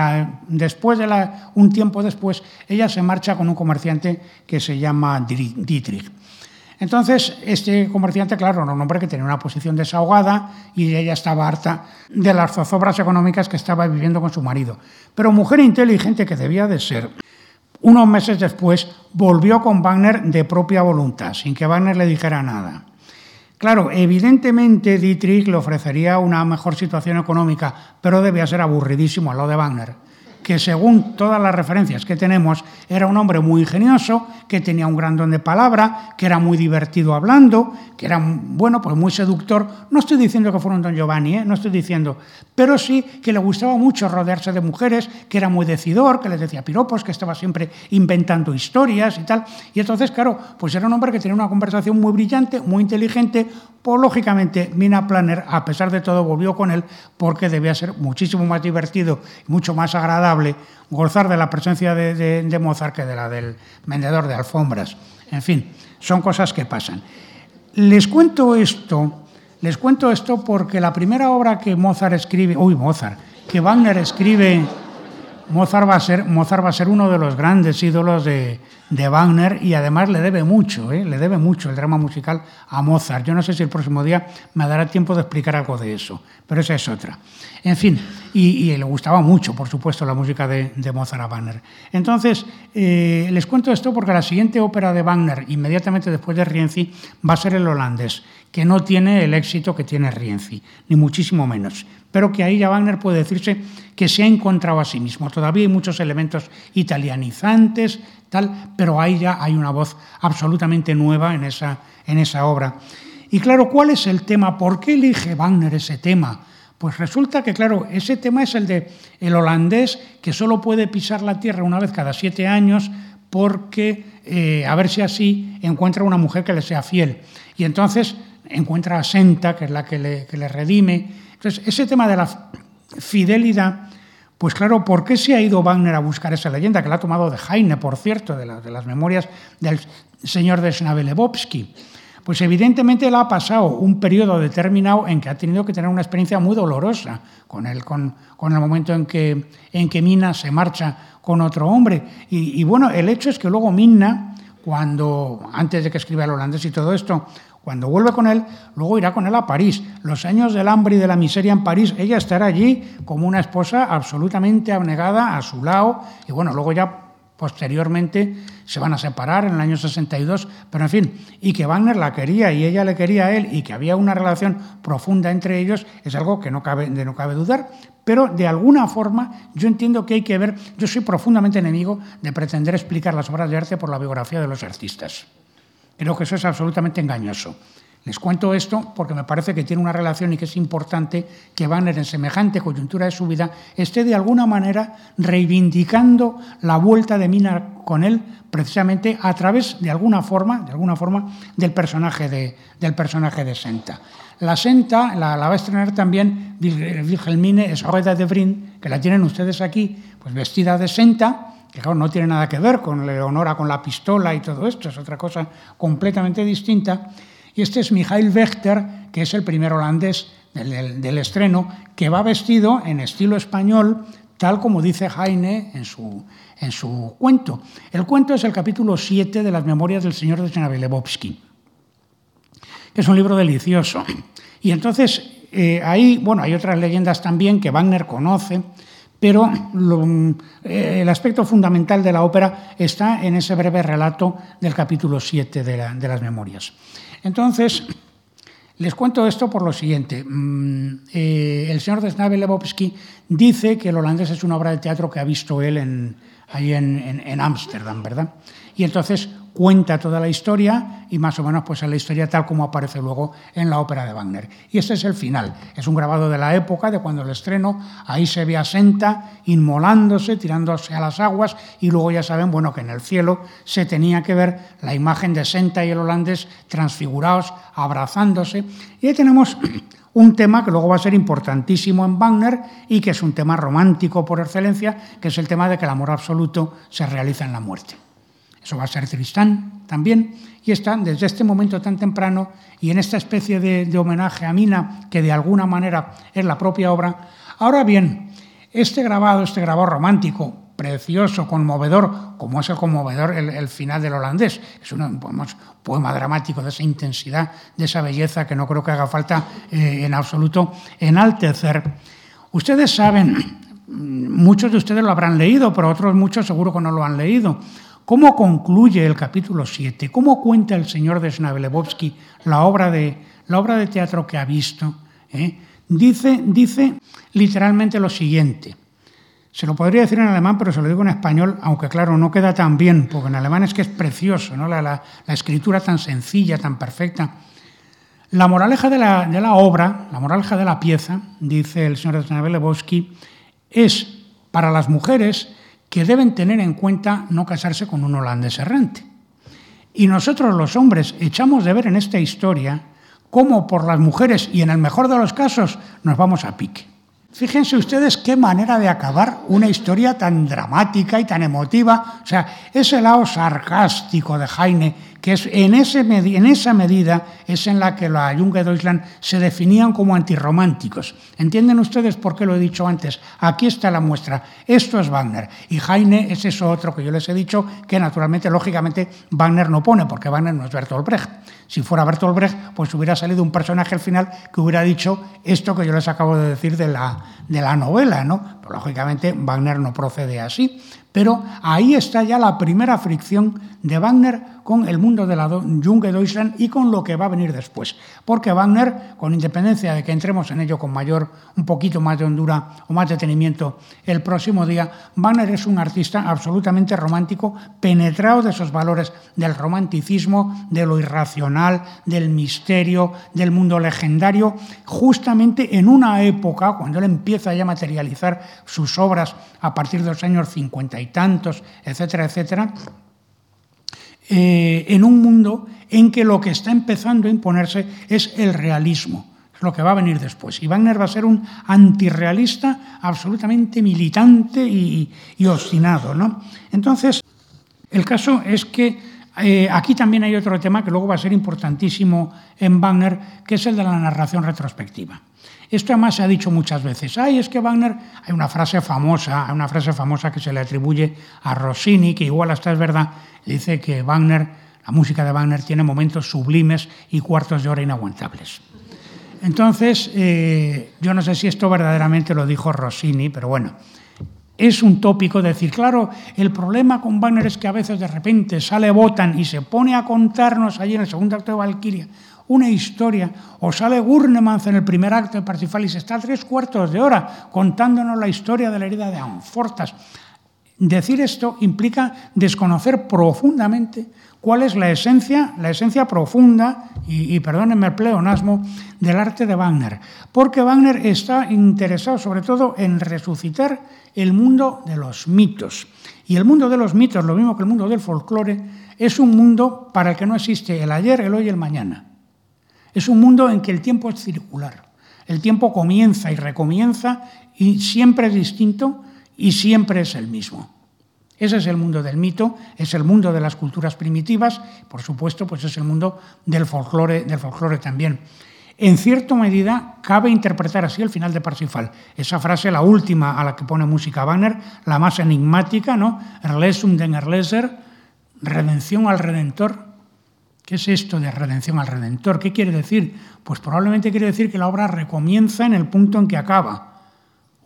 después de la, un tiempo después ella se marcha con un comerciante que se llama Dietrich. Entonces, este comerciante, claro, era un hombre que tenía una posición desahogada y ella estaba harta de las zozobras económicas que estaba viviendo con su marido. Pero mujer inteligente que debía de ser, unos meses después volvió con Wagner de propia voluntad, sin que Wagner le dijera nada. Claro, evidentemente Dietrich le ofrecería una mejor situación económica, pero debía ser aburridísimo a lo de Wagner que según todas las referencias que tenemos, era un hombre muy ingenioso, que tenía un gran don de palabra, que era muy divertido hablando, que era, bueno, pues muy seductor. No estoy diciendo que fuera un don Giovanni, ¿eh? no estoy diciendo, pero sí que le gustaba mucho rodearse de mujeres, que era muy decidor, que les decía piropos, que estaba siempre inventando historias y tal. Y entonces, claro, pues era un hombre que tenía una conversación muy brillante, muy inteligente, pues lógicamente Mina Planner, a pesar de todo, volvió con él porque debía ser muchísimo más divertido mucho más agradable gozar de la presencia de, Mozart que de la del vendedor de alfombras. En fin, son cosas que pasan. Les cuento esto, les cuento esto porque la primera obra que Mozart escribe, uy, Mozart, que Wagner escribe Mozart va a ser, Mozart va a ser uno de los grandes ídolos de, de Wagner y además le debe mucho, ¿eh? le debe mucho el drama musical a Mozart. Yo no sé si el próximo día me dará tiempo de explicar algo de eso, pero esa es otra. En fin, y, le gustaba mucho, por supuesto, la música de, Mozart a Wagner. Entonces, eh, les cuento esto porque la siguiente ópera de Wagner, inmediatamente después de Rienzi, va a ser el holandés, que no tiene el éxito que tiene Rienzi, ni muchísimo menos pero que ahí ya Wagner puede decirse que se ha encontrado a sí mismo. Todavía hay muchos elementos italianizantes, tal, pero ahí ya hay una voz absolutamente nueva en esa, en esa obra. Y claro, ¿cuál es el tema? ¿Por qué elige Wagner ese tema? Pues resulta que, claro, ese tema es el de el holandés que solo puede pisar la tierra una vez cada siete años porque, eh, a ver si así, encuentra una mujer que le sea fiel. Y entonces encuentra a Senta, que es la que le, redime, entonces, ese tema de la fidelidad, pues claro, ¿por qué se ha ido Wagner a buscar esa leyenda? Que la ha tomado de Heine, por cierto, de, las memorias del señor de Snabelebowski. Pues evidentemente él ha pasado un periodo determinado en que ha tenido que tener una experiencia muy dolorosa con el, con, el momento en que, en que Mina se marcha con otro hombre. Y, y, bueno, el hecho es que luego Mina, cuando, antes de que escriba el holandés y todo esto, cuando vuelve con él, luego irá con él a París. Los años del hambre y de la miseria en París, ella estará allí como una esposa absolutamente abnegada a su lado. Y bueno, luego ya posteriormente se van a separar en el año 62, pero en fin, y que Wagner la quería y ella le quería a él y que había una relación profunda entre ellos, es algo que no cabe, de no cabe dudar, pero de alguna forma yo entiendo que hay que ver, yo soy profundamente enemigo de pretender explicar las obras de arte por la biografía de los artistas. Creo que eso es absolutamente engañoso. Les cuento esto porque me parece que tiene una relación y que es importante que Banner en semejante coyuntura de su vida esté de alguna manera reivindicando la vuelta de Mina con él precisamente a través de alguna forma, de alguna forma del personaje de, del personaje de Senta. La Senta la, va a estrenar también Wilhelmine Esrueda de Brin, que la tienen ustedes aquí, pues vestida de Senta, que claro, no tiene nada que ver con Leonora, con la pistola y todo esto, es otra cosa completamente distinta. Y este es Michael Wechter, que es el primer holandés del, estreno, que va vestido en estilo español, tal como dice Heine en su, en su cuento. El cuento es el capítulo 7 de las Memorias del Señor de Chnavelebowski, que es un libro delicioso. Y entonces eh, ahí, bueno, hay otras leyendas también que Wagner conoce, pero eh, el aspecto fundamental de la ópera está en ese breve relato del capítulo 7 de, las Memorias. Entonces, les cuento esto por lo siguiente. Mm, eh, el señor Desnabe Lebowski dice que el holandés es una obra de teatro que ha visto él ahí en Ámsterdam, ¿verdad? Y entonces cuenta toda la historia y más o menos pues es la historia tal como aparece luego en la ópera de Wagner. Y este es el final. Es un grabado de la época, de cuando el estreno. Ahí se ve a Senta inmolándose, tirándose a las aguas y luego ya saben, bueno, que en el cielo se tenía que ver la imagen de Senta y el holandés transfigurados, abrazándose. Y ahí tenemos un tema que luego va a ser importantísimo en Wagner y que es un tema romántico por excelencia, que es el tema de que el amor absoluto se realiza en la muerte. Eso va a ser Tristán también. Y están desde este momento tan temprano y en esta especie de, homenaje a Mina, que de alguna manera es la propia obra. Ahora bien, este grabado, este grabado romántico, precioso, conmovedor, como es el conmovedor el, final del holandés. Es un poema dramático de esa intensidad, de esa belleza que no creo que haga falta eh, en absoluto enaltecer. Ustedes saben, muchos de ustedes lo habrán leído, pero otros muchos seguro que no lo han leído. ¿Cómo concluye el capítulo 7? ¿Cómo cuenta el señor de Snavelebowski la obra de, la obra de teatro que ha visto? ¿Eh? Dice, dice literalmente lo siguiente. Se lo podría decir en alemán, pero se lo digo en español, aunque claro, no queda tan bien, porque en alemán es que es precioso, ¿no? la, escritura tan sencilla, tan perfecta. La moraleja de la, obra, la moraleja de la pieza, dice el señor de es para las mujeres que deben tener en cuenta no casarse con un holandés errante. Y nosotros los hombres echamos de ver en esta historia cómo por las mujeres, y en el mejor de los casos, nos vamos a pique. Fíjense ustedes qué manera de acabar una historia tan dramática y tan emotiva. O sea, ese lado sarcástico de Heine que es en, ese, en esa medida es en la que la Junge Deutschland se definían como antirrománticos. ¿Entienden ustedes por qué lo he dicho antes? Aquí está la muestra. Esto es Wagner. Y Heine es eso otro que yo les he dicho, que naturalmente, lógicamente, Wagner no pone, porque Wagner no es Bertolt Brecht. Si fuera Bertolt Brecht, pues hubiera salido un personaje al final que hubiera dicho esto que yo les acabo de decir de la, de la novela, ¿no? Lógicamente, Wagner no procede así. Pero ahí está ya la primera fricción de Wagner con el mundo de la Junge Deutschland y con lo que va a venir después. Porque Wagner, con independencia de que entremos en ello con mayor, un poquito más de hondura o más detenimiento el próximo día, Wagner es un artista absolutamente romántico, penetrado de esos valores del romanticismo, de lo irracional, del misterio, del mundo legendario, justamente en una época, cuando él empieza ya a materializar sus obras a partir de los años 50 y tantos, etcétera, etcétera, eh, en un mundo en que lo que está empezando a imponerse es el realismo, es lo que va a venir después. Y Wagner va a ser un antirrealista absolutamente militante y, obstinado. ¿no? Entonces, el caso es que eh, aquí también hay otro tema que luego va a ser importantísimo en Wagner, que es el de la narración retrospectiva. Esto además se ha dicho muchas veces. Ay, es que Wagner, hay una frase famosa, hay una frase famosa que se le atribuye a Rossini, que igual hasta es verdad, dice que Wagner, la música de Wagner tiene momentos sublimes y cuartos de hora inaguantables. Entonces, eh, yo no sé si esto verdaderamente lo dijo Rossini, pero bueno, es un tópico decir, claro, el problema con Wagner es que a veces de repente sale Botan y se pone a contarnos allí en el segundo acto de Valkyria una historia, o sale Gurnemans en el primer acto de Parsifal y se está tres cuartos de hora contándonos la historia de la herida de Anfortas. Decir esto implica desconocer profundamente cuál es la esencia, la esencia profunda, y, y, perdónenme el pleonasmo, del arte de Wagner. Porque Wagner está interesado sobre todo en resucitar el mundo de los mitos. Y el mundo de los mitos, lo mismo que el mundo del folclore, es un mundo para el que no existe el ayer, el hoy y el mañana. Es un mundo en que el tiempo es circular. El tiempo comienza y recomienza y siempre es distinto y siempre es el mismo. Ese es el mundo del mito, es el mundo de las culturas primitivas, por supuesto, pues es el mundo del folclore, del folclore también. En cierta medida, cabe interpretar así el final de Parsifal. Esa frase, la última a la que pone música Wagner, la más enigmática, ¿no? Erlesum den Erleser, redención al Redentor. ¿Qué es esto de redención al Redentor? ¿Qué quiere decir? Pues probablemente quiere decir que la obra recomienza en el punto en que acaba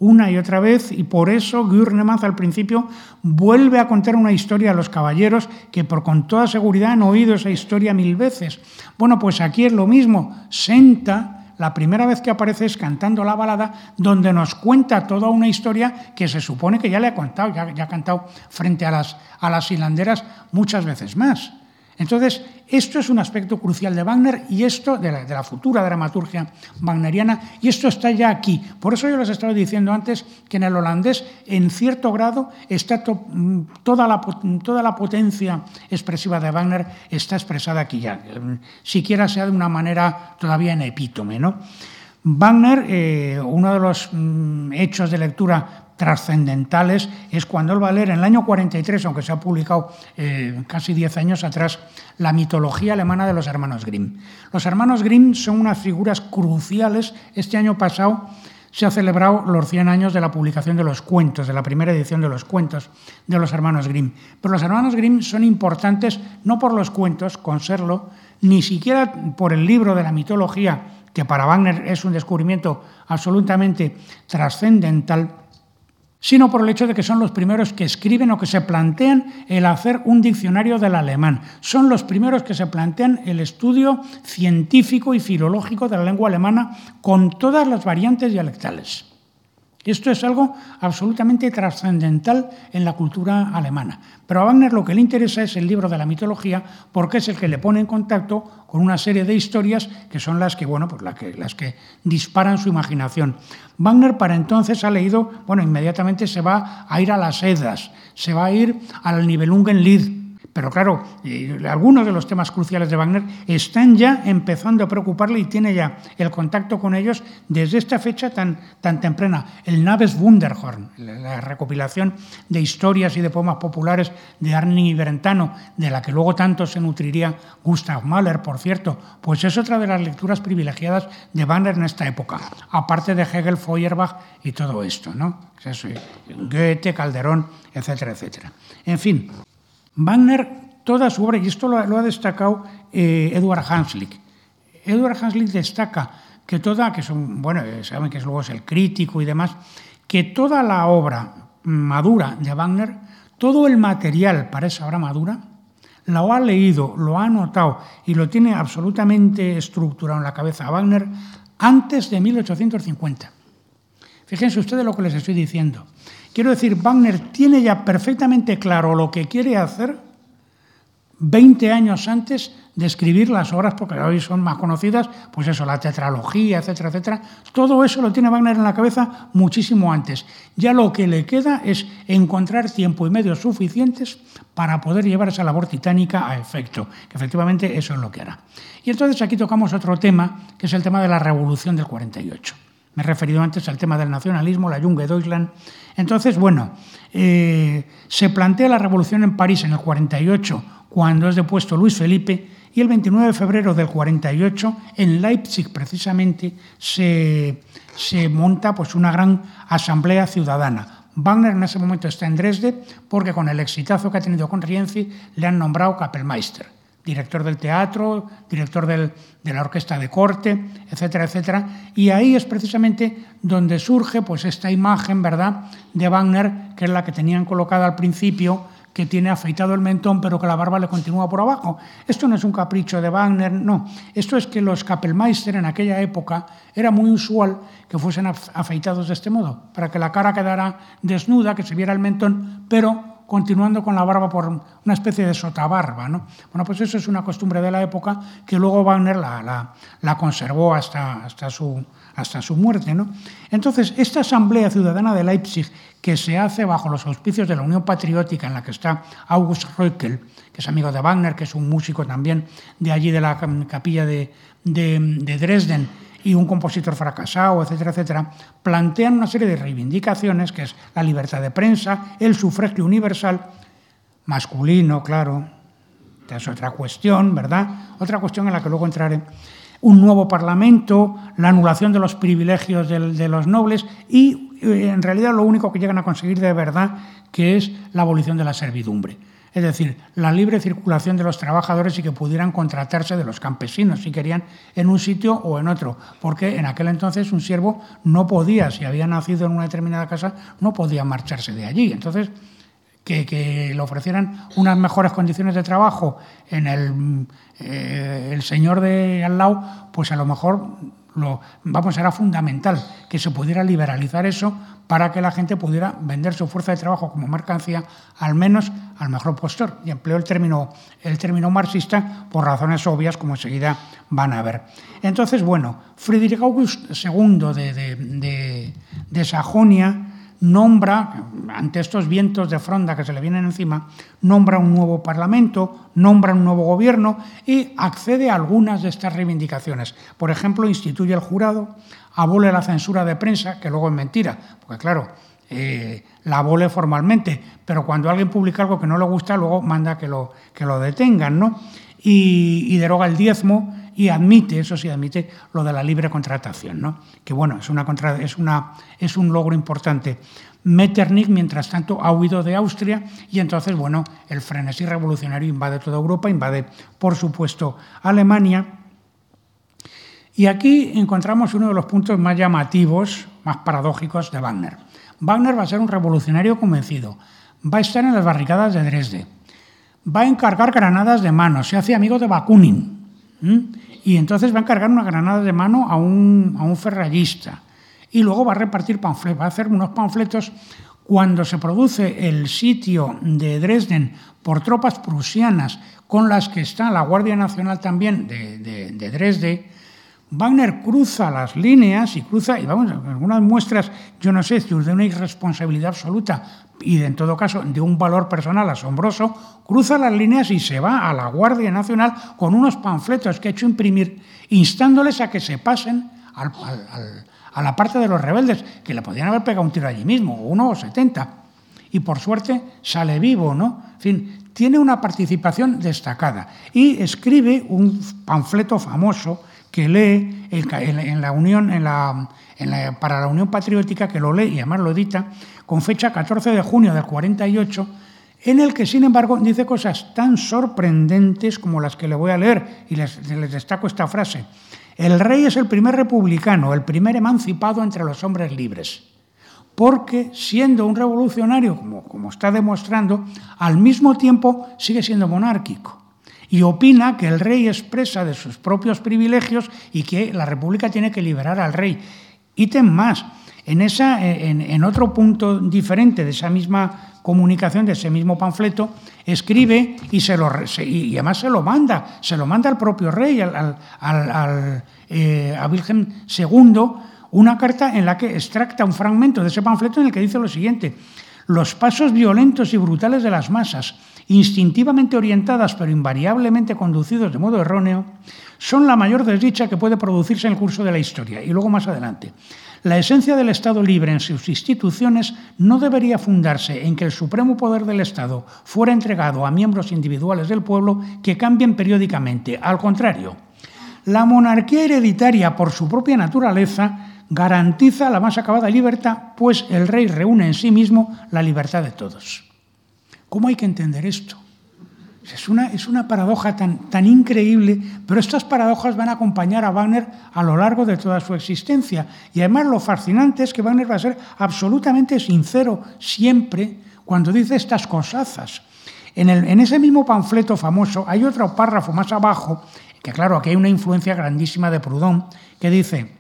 una y otra vez y por eso Gurnemaz al principio vuelve a contar una historia a los caballeros que por con toda seguridad han oído esa historia mil veces. Bueno, pues aquí es lo mismo. Senta, la primera vez que aparece es cantando la balada donde nos cuenta toda una historia que se supone que ya le ha contado, ya, ha cantado frente a las, a las hilanderas muchas veces más. Entonces, esto es un aspecto crucial de Wagner y esto de la, futura dramaturgia wagneriana, y esto está ya aquí. Por eso yo les estaba diciendo antes que en el holandés, en cierto grado, está mm, toda, la, toda la potencia expresiva de Wagner está expresada aquí ya, siquiera sea de una manera todavía en epítome. ¿no? Wagner, eh, uno de los mm, hechos de lectura trascendentales es cuando él va a leer en el año 43, aunque se ha publicado eh, casi 10 años atrás, la mitología alemana de los hermanos Grimm. Los hermanos Grimm son unas figuras cruciales. Este año pasado se ha celebrado los 100 años de la publicación de los cuentos, de la primera edición de los cuentos de los hermanos Grimm. Pero los hermanos Grimm son importantes no por los cuentos, con serlo, ni siquiera por el libro de la mitología, que para Wagner es un descubrimiento absolutamente trascendental, sino por el hecho de que son los primeros que escriben o que se plantean el hacer un diccionario del alemán. Son los primeros que se plantean el estudio científico y filológico de la lengua alemana con todas las variantes dialectales. Esto es algo absolutamente trascendental en la cultura alemana. Pero a Wagner lo que le interesa es el libro de la mitología porque es el que le pone en contacto con una serie de historias que son las que, bueno, pues las que, las que disparan su imaginación. Wagner para entonces ha leído, bueno, inmediatamente se va a ir a las Edas, se va a ir al Nibelungenlied, pero claro, algunos de los temas cruciales de Wagner están ya empezando a preocuparle y tiene ya el contacto con ellos desde esta fecha tan, tan temprana. El Naves Wunderhorn, la recopilación de historias y de poemas populares de Arni Brentano, de la que luego tanto se nutriría Gustav Mahler, por cierto, pues es otra de las lecturas privilegiadas de Wagner en esta época, aparte de Hegel, Feuerbach y todo esto, ¿no? Goethe, Calderón, etcétera, etcétera. En fin, Wagner, toda su obra, y esto lo, ha destacado eh, Edward Hanslick. Edward Hanslick destaca que toda, que son, bueno, eh, saben que luego es el crítico y demás, que toda la obra madura de Wagner, todo el material para esa obra madura, lo ha leído, lo ha anotado y lo tiene absolutamente estructurado en la cabeza a Wagner antes de 1850. Fíjense ustedes lo que les estoy diciendo. Quiero decir, Wagner tiene ya perfectamente claro lo que quiere hacer 20 años antes de escribir las obras, porque hoy son más conocidas, pues eso, la tetralogía, etcétera, etcétera. Todo eso lo tiene Wagner en la cabeza muchísimo antes. Ya lo que le queda es encontrar tiempo y medios suficientes para poder llevar esa labor titánica a efecto, que efectivamente eso es lo que hará. Y entonces aquí tocamos otro tema, que es el tema de la Revolución del 48. Me he referido antes al tema del nacionalismo, la Junge Deutschland. Entonces, bueno, eh, se plantea la revolución en París en el 48, cuando es depuesto Luis Felipe, y el 29 de febrero del 48, en Leipzig precisamente, se, monta pues, una gran asamblea ciudadana. Wagner en ese momento está en Dresde porque con el exitazo que ha tenido con Rienzi le han nombrado Kapellmeister director del teatro, director de la orquesta de corte, etcétera, etcétera. Y ahí es precisamente donde surge pues, esta imagen ¿verdad? de Wagner, que es la que tenían colocada al principio, que tiene afeitado el mentón, pero que la barba le continúa por abajo. Esto no es un capricho de Wagner, no. Esto es que los Kapellmeister en aquella época era muy usual que fuesen afeitados de este modo, para que la cara quedara desnuda, que se viera el mentón, pero continuando con la barba por una especie de sotabarba. ¿no? Bueno, pues eso es una costumbre de la época que luego Wagner la, la, conservó hasta, hasta, su, hasta su muerte. ¿no? Entonces, esta Asamblea Ciudadana de Leipzig, que se hace bajo los auspicios de la Unión Patriótica, en la que está August Röckel, que es amigo de Wagner, que es un músico también de allí de la capilla de, de, de Dresden, y un compositor fracasado, etcétera, etcétera, plantean una serie de reivindicaciones, que es la libertad de prensa, el sufragio universal, masculino, claro, es otra cuestión, ¿verdad? Otra cuestión en la que luego entraré. un nuevo parlamento, la anulación de los privilegios de, los nobles y eh, en realidad lo único que llegan a conseguir de verdad que es la abolición de la servidumbre. Es decir, la libre circulación de los trabajadores y que pudieran contratarse de los campesinos si querían en un sitio o en otro, porque en aquel entonces un siervo no podía, si había nacido en una determinada casa, no podía marcharse de allí. Entonces, que, le ofrecieran unas mejores condiciones de trabajo en el, eh, el señor de al lado, pues a lo mejor lo, vamos, era fundamental que se pudiera liberalizar eso para que la gente pudiera vender su fuerza de trabajo como mercancía, al menos al mejor postor. Y empleo el término, el término marxista por razones obvias, como enseguida van a ver. Entonces, bueno, Friedrich August II de, de, de Sajonia nombra, ante estos vientos de fronda que se le vienen encima, nombra un nuevo Parlamento, nombra un nuevo gobierno y accede a algunas de estas reivindicaciones. Por ejemplo, instituye el jurado, abole la censura de prensa, que luego es mentira, porque claro, eh, la abole formalmente, pero cuando alguien publica algo que no le gusta, luego manda que lo, que lo detengan, ¿no? Y, deroga el diezmo y admite, eso sí, admite lo de la libre contratación, ¿no? que bueno, es, una es, una, es un logro importante. Metternich, mientras tanto, ha huido de Austria y entonces, bueno, el frenesí revolucionario invade toda Europa, invade, por supuesto, Alemania. Y aquí encontramos uno de los puntos más llamativos, más paradójicos de Wagner. Wagner va a ser un revolucionario convencido, va a estar en las barricadas de Dresde, va a encargar granadas de mano, se hace amigo de Bakunin, y entonces va a encargar una granada de mano a un, a ferrallista. Y luego va a repartir panfletos, va a hacer unos panfletos cuando se produce el sitio de Dresden por tropas prusianas con las que está la Guardia Nacional también de Dresde, Wagner cruza las líneas y cruza, y vamos, algunas muestras, yo no sé, de una irresponsabilidad absoluta y en todo caso de un valor personal asombroso, cruza las líneas y se va a la Guardia Nacional con unos panfletos que ha hecho imprimir, instándoles a que se pasen a la parte de los rebeldes, que le podían haber pegado un tiro allí mismo, uno o setenta. Y por suerte sale vivo, ¿no? En fin, tiene una participación destacada y escribe un panfleto famoso que lee en la Unión, para la Unión Patriótica, que lo lee y además lo edita, con fecha 14 de junio del 48, en el que, sin embargo, dice cosas tan sorprendentes como las que le voy a leer, y les, les destaco esta frase. El rey es el primer republicano, el primer emancipado entre los hombres libres, porque siendo un revolucionario, como, como está demostrando, al mismo tiempo sigue siendo monárquico y opina que el rey expresa de sus propios privilegios y que la República tiene que liberar al rey. Ítem más, en, esa, en, otro punto diferente de esa misma comunicación, de ese mismo panfleto, escribe y, se lo, y además se lo manda, se lo manda al propio rey, al, al, eh, a Virgen II, una carta en la que extracta un fragmento de ese panfleto en el que dice lo siguiente, los pasos violentos y brutales de las masas, instintivamente orientadas pero invariablemente conducidos de modo erróneo, son la mayor desdicha que puede producirse en el curso de la historia. Y luego más adelante. La esencia del Estado libre en sus instituciones no debería fundarse en que el supremo poder del Estado fuera entregado a miembros individuales del pueblo que cambien periódicamente. Al contrario, la monarquía hereditaria, por su propia naturaleza, garantiza la más acabada libertad, pues el rey reúne en sí mismo la libertad de todos. ¿Cómo hay que entender esto? Es una, es una paradoja tan, tan increíble, pero estas paradojas van a acompañar a Wagner a lo largo de toda su existencia. Y además lo fascinante es que Wagner va a ser absolutamente sincero siempre cuando dice estas cosazas. En, el, en ese mismo panfleto famoso hay otro párrafo más abajo, que claro, aquí hay una influencia grandísima de Proudhon, que dice,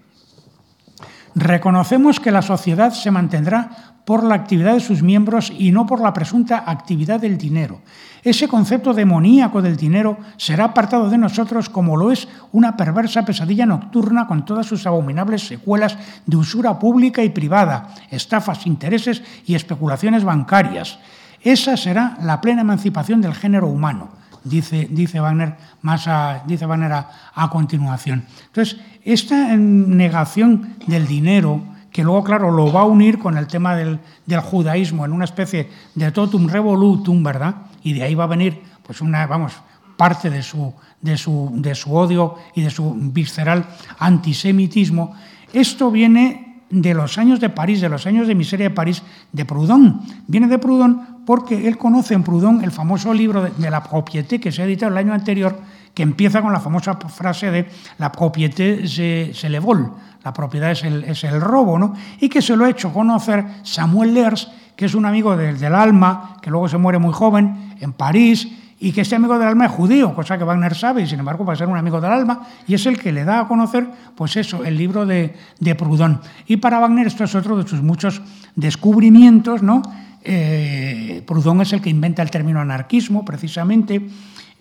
reconocemos que la sociedad se mantendrá por la actividad de sus miembros y no por la presunta actividad del dinero. Ese concepto demoníaco del dinero será apartado de nosotros como lo es una perversa pesadilla nocturna con todas sus abominables secuelas de usura pública y privada, estafas, intereses y especulaciones bancarias. Esa será la plena emancipación del género humano, dice, dice Wagner, más a, dice Wagner a continuación. Entonces, esta negación del dinero, que luego, claro, lo va a unir con el tema del, judaísmo en una especie de totum revolutum, ¿verdad? Y de ahí va a venir, pues, una, vamos, parte de su, de su, de su odio y de su visceral antisemitismo. Esto viene de los años de París, de los años de miseria de París, de Proudhon. Viene de Proudhon porque él conoce en Proudhon el famoso libro de, la propiété que se ha editado el año anterior, que empieza con la famosa frase de la propiété se, le vol, la propiedad es el, es el, robo, ¿no? Y que se lo ha hecho conocer Samuel Lers, que es un amigo del, del alma, que luego se muere muy joven, en París, y que este amigo del alma es judío, cosa que Wagner sabe, y sin embargo va a ser un amigo del alma, y es el que le da a conocer, pues eso, el libro de, de Proudhon. Y para Wagner esto es otro de sus muchos descubrimientos, ¿no? Eh, Proudhon es el que inventa el término anarquismo, precisamente.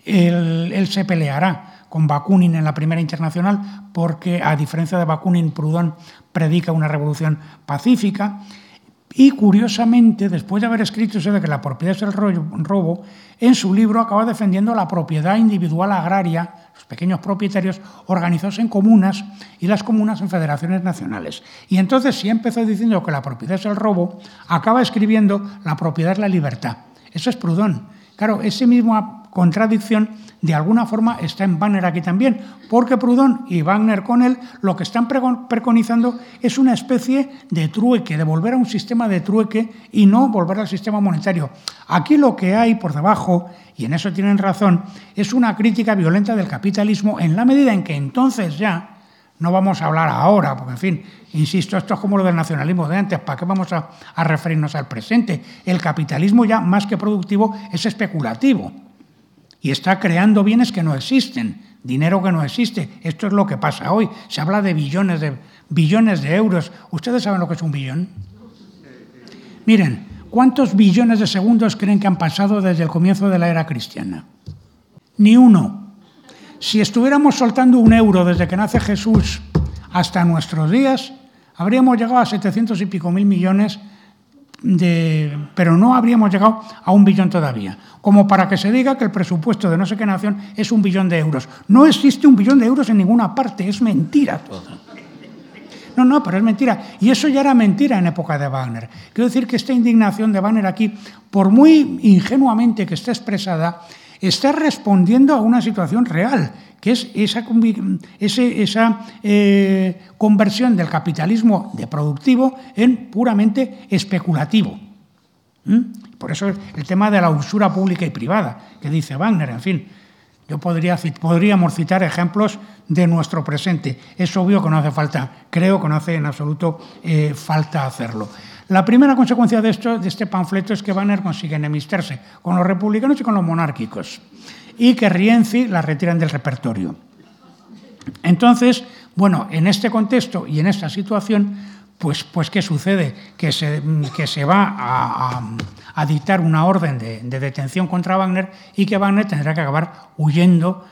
Él, se peleará con Bakunin en la Primera Internacional porque, a diferencia de Bakunin, Proudhon predica una revolución pacífica. Y curiosamente, después de haber escrito eso que la propiedad es el robo, en su libro acaba defendiendo la propiedad individual agraria, los pequeños propietarios organizados en comunas y las comunas en federaciones nacionales. Y entonces, si empezó diciendo que la propiedad es el robo, acaba escribiendo la propiedad es la libertad. Eso es Proudhon. Claro, esa misma contradicción de alguna forma está en Wagner aquí también, porque Proudhon y Wagner con él lo que están preconizando es una especie de trueque, de volver a un sistema de trueque y no volver al sistema monetario. Aquí lo que hay por debajo, y en eso tienen razón, es una crítica violenta del capitalismo en la medida en que entonces ya, no vamos a hablar ahora, porque en fin, insisto, esto es como lo del nacionalismo de antes, ¿para qué vamos a, a referirnos al presente? El capitalismo ya más que productivo es especulativo y está creando bienes que no existen, dinero que no existe. Esto es lo que pasa hoy. Se habla de billones de, billones de euros. ¿Ustedes saben lo que es un billón? Miren, ¿cuántos billones de segundos creen que han pasado desde el comienzo de la era cristiana? Ni uno. Si estuviéramos soltando un euro desde que nace Jesús hasta nuestros días, habríamos llegado a 700 y pico mil millones pero no habríamos llegado a un billón todavía. Como para que se diga que el presupuesto de no sé qué nación es un billón de euros. No existe un billón de euros en ninguna parte, es mentira todo. No, no, pero es mentira. Y eso ya era mentira en época de Wagner. Quiero decir que esta indignación de Wagner aquí, por muy ingenuamente que esté expresada, está respondiendo a una situación real que es esa, esa eh, conversión del capitalismo de productivo en puramente especulativo. Por eso el tema de la usura pública y privada, que dice Wagner, en fin. Yo podría, podríamos citar ejemplos de nuestro presente. Es obvio que no hace falta, creo que no hace en absoluto eh, falta hacerlo. La primera consecuencia de, esto, de este panfleto es que Wagner consigue enemistarse con los republicanos y con los monárquicos y que Rienzi la retiran del repertorio. Entonces, bueno, en este contexto y en esta situación, pues, pues ¿qué sucede? Que se, que se va a, dictar una orden de, detención contra Wagner y que Wagner tendrá que acabar huyendo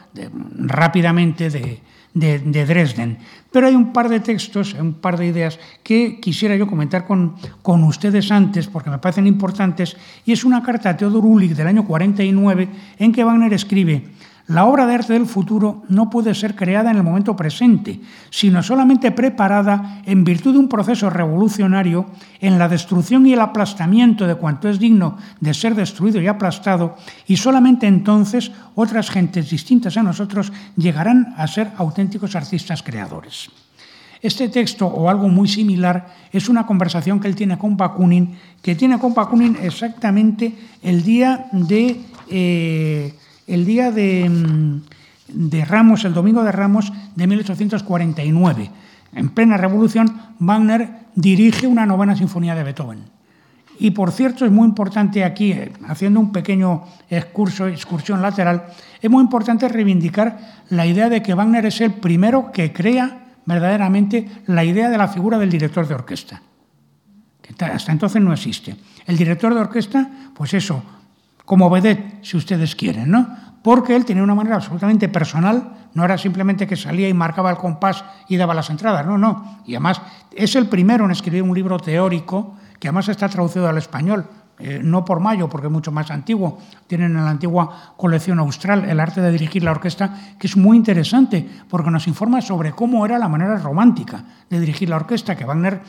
rápidamente de, de, Dresden. Pero hay un par de textos, un par de ideas que quisiera yo comentar con, con ustedes antes, porque me parecen importantes, y es una carta a Theodor Ulrich del año 49 en que Wagner escribe la obra de arte del futuro no puede ser creada en el momento presente, sino solamente preparada en virtud de un proceso revolucionario en la destrucción y el aplastamiento de cuanto es digno de ser destruido y aplastado, y solamente entonces otras gentes distintas a nosotros llegarán a ser auténticos artistas creadores. Este texto, o algo muy similar, es una conversación que él tiene con Bakunin, que tiene con Bakunin exactamente el día de... Eh, el día mm, de, Ramos, el domingo de Ramos de 1849. En plena revolución, Wagner dirige una novena sinfonía de Beethoven. Y por cierto, es muy importante aquí, eh, haciendo un pequeño excursión lateral, es muy importante reivindicar la idea de que Wagner es el primero que crea verdaderamente la idea de la figura del director de orquesta, que hasta entonces no existe. El director de orquesta, pues eso, como vedette, si ustedes quieren, ¿no? Porque él tenía una manera absolutamente personal, no era simplemente que salía y marcaba el compás y daba las entradas, no, no. Y además es el primero en escribir un libro teórico que además está traducido al español, eh, no por Mayo, porque es mucho más antiguo. Tienen en la antigua colección austral el arte de dirigir la orquesta, que es muy interesante, porque nos informa sobre cómo era la manera romántica de dirigir la orquesta, que Wagner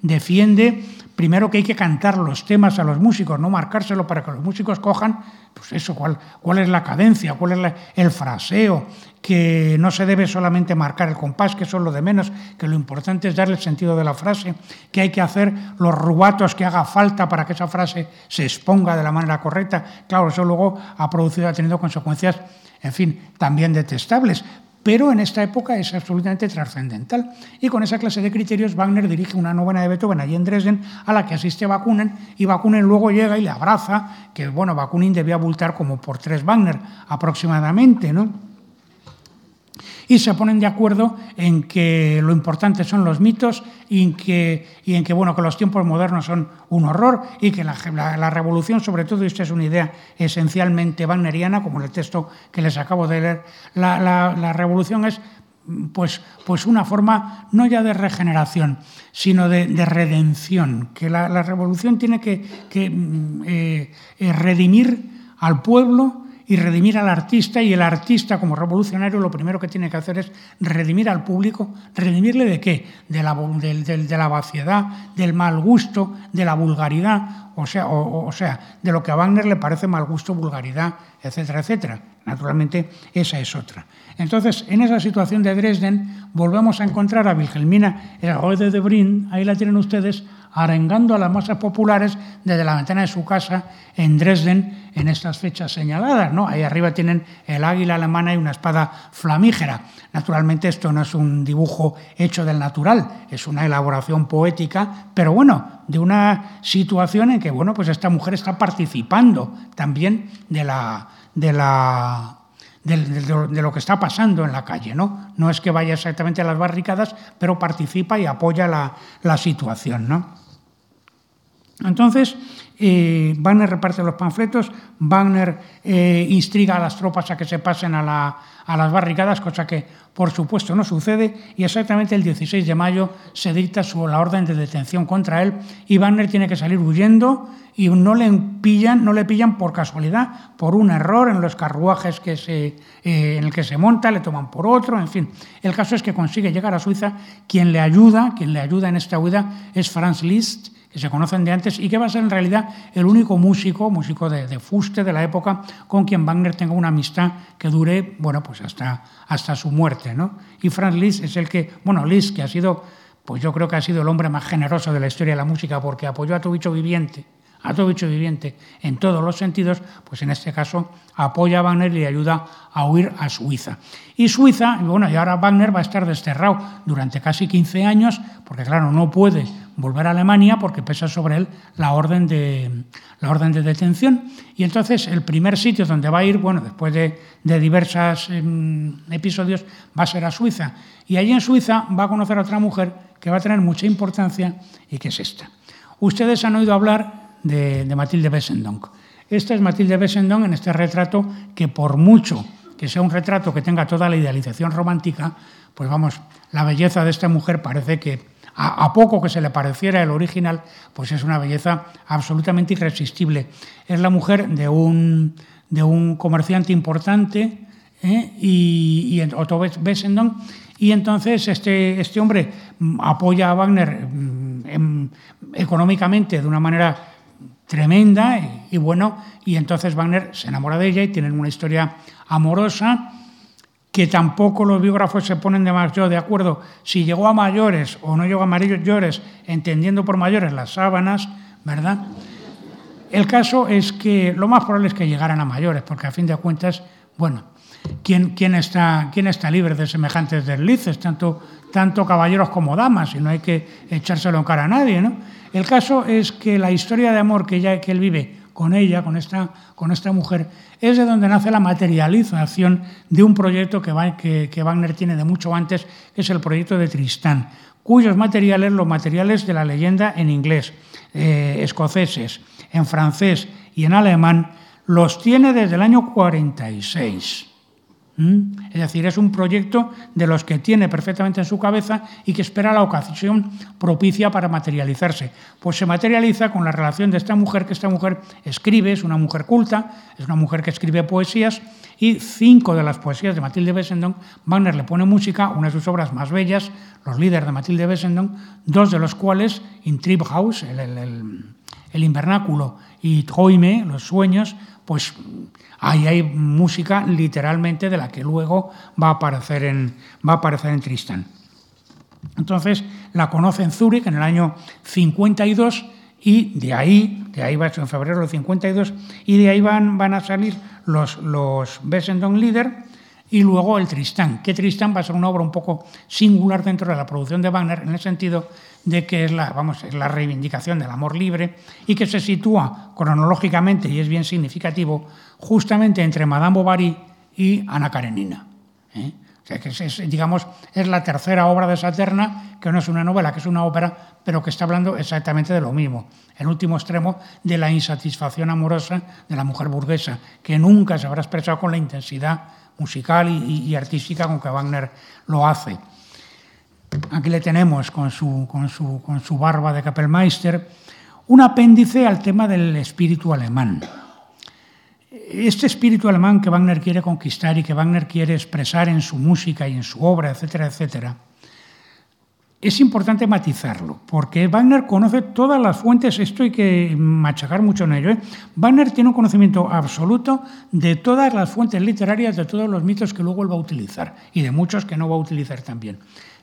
defiende primero que hay que cantar los temas a los músicos, no marcárselo para que los músicos cojan, pues eso, cuál, cuál es la cadencia, cuál es el fraseo, que no se debe solamente marcar el compás, que eso es lo de menos, que lo importante es darle el sentido de la frase, que hay que hacer los rubatos que haga falta para que esa frase se exponga de la manera correcta. Claro, eso luego ha producido, ha tenido consecuencias, en fin, también detestables, pero en esta época es absolutamente trascendental. Y con esa clase de criterios, Wagner dirige una novena de Beethoven allí en Dresden, a la que asiste Bakunin, y Bakunin luego llega y le abraza, que bueno, Bakunin debía abultar como por tres Wagner aproximadamente, ¿no? Y se ponen de acuerdo en que lo importante son los mitos y en que, y en que, bueno, que los tiempos modernos son un horror y que la, revolución, sobre todo, y esta es una idea esencialmente wagneriana, como en el texto que les acabo de leer, la, revolución es pues, pues una forma no ya de regeneración, sino de, redención, que la, revolución tiene que, mm, eh, eh, redimir al pueblo y redimir al artista y el artista como revolucionario lo primero que tiene que hacer es redimir al público. ¿Redimirle de qué? De la, de, la vaciedad, del mal gusto, de la vulgaridad, o sea, o, sea, de lo que a Wagner le parece mal gusto, vulgaridad, etcétera, etcétera. Naturalmente, esa es otra. Entonces, en esa situación de Dresden, volvemos a encontrar a Wilhelmina el de Brin, ahí la tienen ustedes, arengando a las masas populares desde la ventana de su casa en Dresden en estas fechas señaladas. ¿no? Ahí arriba tienen el águila alemana y una espada flamígera. Naturalmente esto no es un dibujo hecho del natural, es una elaboración poética, pero bueno, de una situación en que bueno, pues esta mujer está participando también de la, de la de, lo que está pasando en la calle. ¿no? no es que vaya exactamente a las barricadas, pero participa y apoya la, la situación. ¿no? Entonces, eh, Wagner reparte los panfletos, Wagner eh, a las tropas a que se pasen a, las barricadas, cosa que por supuesto no sucede, y exactamente el 16 de mayo se dicta la orden de detención contra él y Wagner tiene que salir huyendo y no le pillan, no le pillan por casualidad, por un error en los carruajes que se, eh, en el que se monta, le toman por otro, en fin. El caso es que consigue llegar a Suiza, quien le ayuda, quien le ayuda en esta huida es Franz Liszt, que se conocen de antes y que va a ser en realidad el único músico, músico de, fuste de la época, con quien Wagner tenga una amistad que dure, bueno, pues hasta, hasta su muerte, ¿no? Y Franz Liszt es el que, bueno, Liszt, que ha sido, pues yo creo que ha sido el hombre más generoso de la historia de la música porque apoyó a tu bicho viviente, a todo bicho viviente en todos los sentidos, pues en este caso apoya a Wagner y le ayuda a huir a Suiza. Y Suiza, bueno, y ahora Wagner va a estar desterrado durante casi 15 años, porque claro, no puede volver a Alemania porque pesa sobre él la orden de, la orden de detención. Y entonces el primer sitio donde va a ir, bueno, después de, de diversos em, episodios, va a ser a Suiza. Y allí en Suiza va a conocer a otra mujer que va a tener mucha importancia y que es esta. Ustedes han oído hablar de, de Matilde Bessendonck. Esta es Matilde Bessendonck en este retrato que por mucho que sea un retrato que tenga toda la idealización romántica, pues vamos, la belleza de esta mujer parece que a, poco que se le pareciera el original, pues es una belleza absolutamente irresistible. Es la mujer de un, de un comerciante importante, ¿eh? y, Otto Bessendon, y entonces este, este hombre apoya a Wagner mm, económicamente de una manera tremenda y, bueno, y entonces Wagner se enamora de ella y tienen una historia amorosa que tampoco los biógrafos se ponen demasiado de acuerdo si llegó a mayores o no llegó a mayores, entendiendo por mayores las sábanas, ¿verdad? El caso es que lo más probable es que llegaran a mayores, porque a fin de cuentas, bueno, ¿quién, quién, está, quién está libre de semejantes deslices, tanto, tanto caballeros como damas, y no hay que echárselo en cara a nadie, ¿no? El caso es que la historia de amor que, ya, que él vive con ella, con esta, con esta mujer, es de donde nace la materialización de un proyecto que, que, Wagner tiene de mucho antes, que es el proyecto de Tristán, cuyos materiales, los materiales de la leyenda en inglés, eh, escoceses, en francés y en alemán, los tiene desde el año 46. ¿Mm? Es decir, es un proyecto de los que tiene perfectamente en su cabeza y que espera la ocasión propicia para materializarse. Pues se materializa con la relación de esta mujer, que esta mujer escribe, es una mujer culta, es una mujer que escribe poesías, y cinco de las poesías de Matilde Bessendon, Wagner le pone música, una de sus obras más bellas, Los líderes de Matilde Bessendon, dos de los cuales, In House, el, el, el invernáculo, y Träume, Los sueños, pues ahí hay música literalmente de la que luego va a aparecer en, va a aparecer en Tristan. Entonces la conoce en Zúrich en el año 52 y de ahí, de ahí va en febrero del 52, y de ahí van, van a salir los, los Bessendon Lieder y luego el Tristán, que Tristán va a ser una obra un poco singular dentro de la producción de Wagner en el sentido de que es la, vamos, es la reivindicación del amor libre y que se sitúa cronológicamente, y es bien significativo, justamente entre Madame Bovary y Ana Karenina. ¿eh? O sea, que es, digamos, es la tercera obra de Saterna, que no es una novela, que es una ópera, pero que está hablando exactamente de lo mismo. El último extremo de la insatisfacción amorosa de la mujer burguesa, que nunca se habrá expresado con la intensidad musical y, artística con que Wagner lo hace. Aquí le tenemos con su, con su, con su barba de Kapellmeister un apéndice al tema del espíritu alemán. Este espíritu alemán que Wagner quiere conquistar y que Wagner quiere expresar en su música y en su obra, etcétera, etcétera, es importante matizarlo, porque Wagner conoce todas las fuentes, esto hay que machacar mucho en ello. ¿eh? Wagner tiene un conocimiento absoluto de todas las fuentes literarias, de todos los mitos que luego él va a utilizar y de muchos que no va a utilizar también.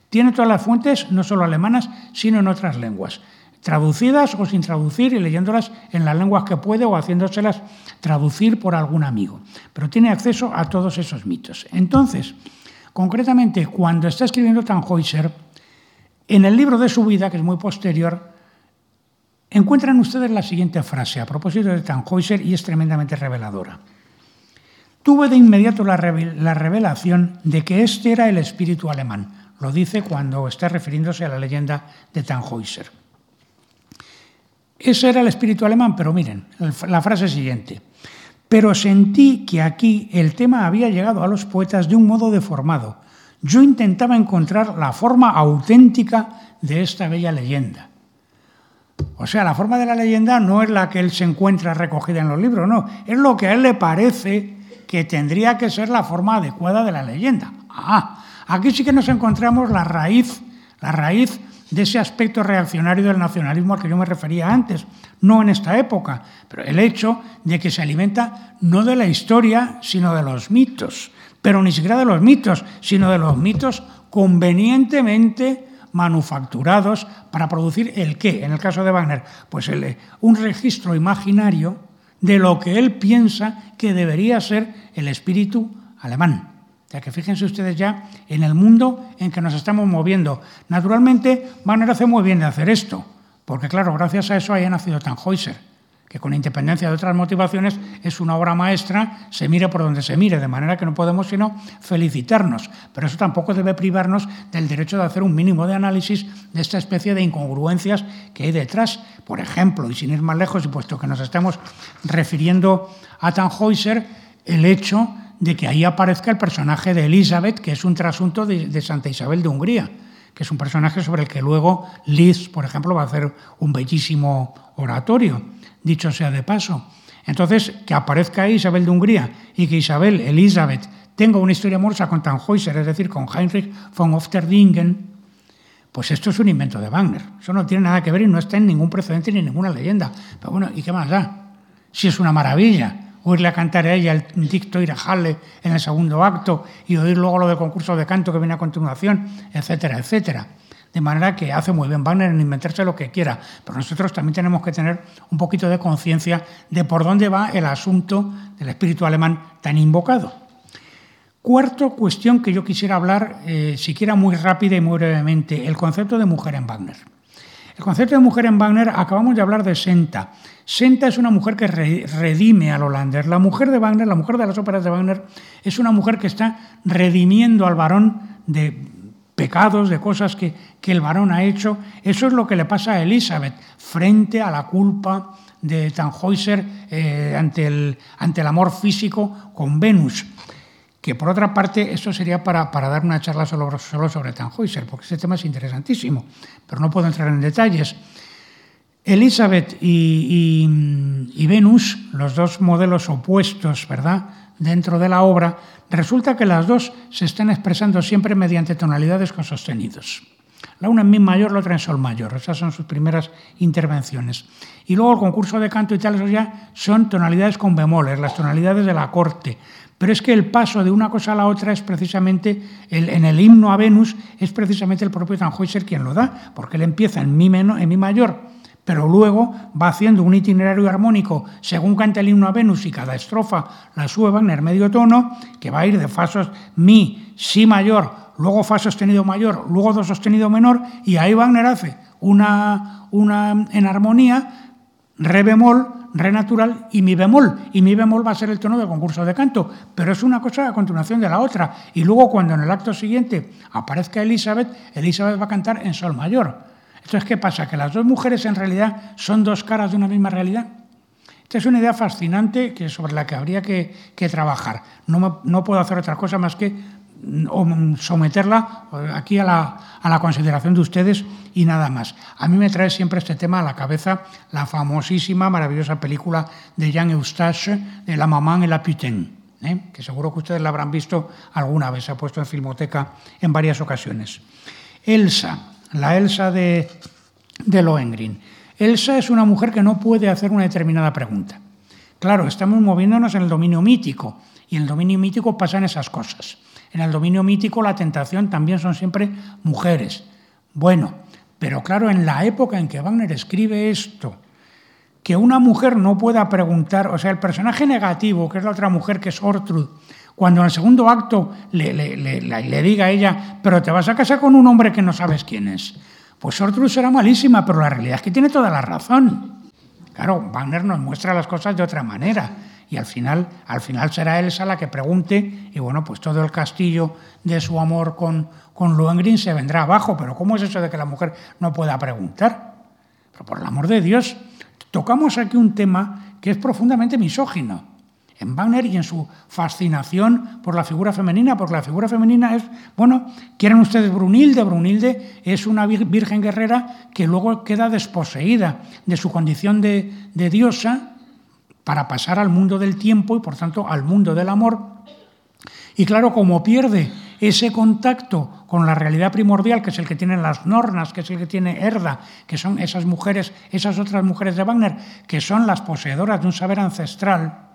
Tiene todas las fuentes, no solo alemanas, sino en otras lenguas, traducidas o sin traducir y leyéndolas en las lenguas que puede o haciéndoselas traducir por algún amigo. Pero tiene acceso a todos esos mitos. Entonces, concretamente, cuando está escribiendo Tannhäuser, en el libro de su vida, que es muy posterior, encuentran ustedes la siguiente frase a propósito de Tannhäuser y es tremendamente reveladora. Tuve de inmediato la, revelación de que este era el espíritu alemán. Lo dice cuando está refiriéndose a la leyenda de Tannhäuser. Ese era el espíritu alemán, pero miren, la frase siguiente. Pero sentí que aquí el tema había llegado a los poetas de un modo deformado, yo intentaba encontrar la forma auténtica de esta bella leyenda. O sea, la forma de la leyenda no es la que él se encuentra recogida en los libros, no, es lo que a él le parece que tendría que ser la forma adecuada de la leyenda. Ah, aquí sí que nos encontramos la raíz, la raíz de ese aspecto reaccionario del nacionalismo al que yo me refería antes, no en esta época, pero el hecho de que se alimenta no de la historia, sino de los mitos pero ni siquiera de los mitos, sino de los mitos convenientemente manufacturados para producir el qué, en el caso de Wagner, pues el, un registro imaginario de lo que él piensa que debería ser el espíritu alemán. Ya que fíjense ustedes ya en el mundo en que nos estamos moviendo. Naturalmente, Wagner hace muy bien de hacer esto, porque claro, gracias a eso haya nacido Tannhäuser que con independencia de otras motivaciones es una obra maestra, se mire por donde se mire, de manera que no podemos sino felicitarnos. Pero eso tampoco debe privarnos del derecho de hacer un mínimo de análisis de esta especie de incongruencias que hay detrás. Por ejemplo, y sin ir más lejos, y puesto que nos estamos refiriendo a Tannhäuser, el hecho de que ahí aparezca el personaje de Elizabeth, que es un trasunto de, Santa Isabel de Hungría que es un personaje sobre el que luego Liz, por ejemplo, va a hacer un bellísimo oratorio dicho sea de paso. Entonces, que aparezca Isabel de Hungría y que Isabel, Elizabeth, tenga una historia amorosa con Tannhäuser, es decir, con Heinrich von Ofterdingen, pues esto es un invento de Wagner. Eso no tiene nada que ver y no está en ningún precedente ni en ninguna leyenda. Pero bueno, ¿y qué más da? Si es una maravilla oírle a cantar a ella el dicto Halle en el segundo acto y oír luego lo del concurso de canto que viene a continuación, etcétera, etcétera. De manera que hace muy bien Wagner en inventarse lo que quiera, pero nosotros también tenemos que tener un poquito de conciencia de por dónde va el asunto del espíritu alemán tan invocado. Cuarto cuestión que yo quisiera hablar, eh, siquiera muy rápida y muy brevemente, el concepto de mujer en Wagner. El concepto de mujer en Wagner, acabamos de hablar de Senta. Senta es una mujer que redime al Hollander. La mujer de Wagner, la mujer de las óperas de Wagner, es una mujer que está redimiendo al varón de pecados, de cosas que, el varón ha hecho. Eso es lo que le pasa a Elizabeth frente a la culpa de Tannhäuser eh, ante, el, ante el amor físico con Venus. que por otra parte esto sería para, dar una charla solo, solo sobre Tannhäuser, porque ese tema es interesantísimo, pero no puedo entrar en detalles. Elizabeth y, y, Venus, los dos modelos opuestos, ¿verdad?, dentro de la obra, resulta que las dos se están expresando siempre mediante tonalidades con sostenidos. La una en mi mayor, la otra en sol mayor. Esas son sus primeras intervenciones. Y luego el concurso de canto y tal, eso ya son tonalidades con bemoles, las tonalidades de la corte. Pero es que el paso de una cosa a la otra es precisamente, en el himno a Venus, es precisamente el propio Tannhäuser quien lo da, porque él empieza en mi, en mi mayor, pero luego va haciendo un itinerario armónico según canta el himno a Venus y cada estrofa la sube Wagner medio tono, que va a ir de fasos mi, si mayor, luego fa sostenido mayor, luego do sostenido menor, y ahí Wagner hace una, una en armonía, re bemol, re natural y mi bemol. Y mi bemol va a ser el tono del concurso de canto, pero es una cosa a continuación de la otra. Y luego cuando en el acto siguiente aparezca Elizabeth, Elizabeth va a cantar en sol mayor. Entonces, ¿qué pasa? Que las dos mujeres en realidad son dos caras de una misma realidad. Esta es una idea fascinante que, sobre la que habría que, trabajar. No, no puedo hacer otra cosa más que mm, someterla eh, aquí a la, a la, consideración de ustedes y nada más. A mí me trae siempre este tema a la cabeza la famosísima, maravillosa película de Jean Eustache de La Maman et la Putain, ¿eh? que seguro que ustedes la habrán visto alguna vez, ha puesto en Filmoteca en varias ocasiones. Elsa, la Elsa de, de Lohengrin. Elsa es una mujer que no puede hacer una determinada pregunta. Claro, estamos moviéndonos en el dominio mítico y en el dominio mítico pasan esas cosas. En el dominio mítico la tentación también son siempre mujeres. Bueno, pero claro, en la época en que Wagner escribe esto, que una mujer no pueda preguntar, o sea, el personaje negativo, que es la otra mujer, que es Ortrud, cuando en el segundo acto le, diga a ella, pero te vas a casar con un hombre que no sabes quién es. Pues Ortrud será malísima, pero la realidad es que tiene toda la razón. Claro, Wagner nos muestra las cosas de otra manera y al final, al final será Elsa la que pregunte y bueno, pues todo el castillo de su amor con, con Lohengrin se vendrá abajo. Pero ¿cómo es eso de que la mujer no pueda preguntar? Pero por el amor de Dios, tocamos aquí un tema que es profundamente misógino en Wagner y en su fascinación por la figura femenina, porque la figura femenina es, bueno, quieren ustedes Brunilde, Brunilde es una virgen guerrera que luego queda desposeída de su condición de, diosa para pasar al mundo del tiempo y por tanto al mundo del amor. Y claro, como pierde ese contacto con la realidad primordial, que es el que tienen las nornas, que es el que tiene Herda, que son esas mujeres, esas otras mujeres de Wagner, que son las poseedoras de un saber ancestral,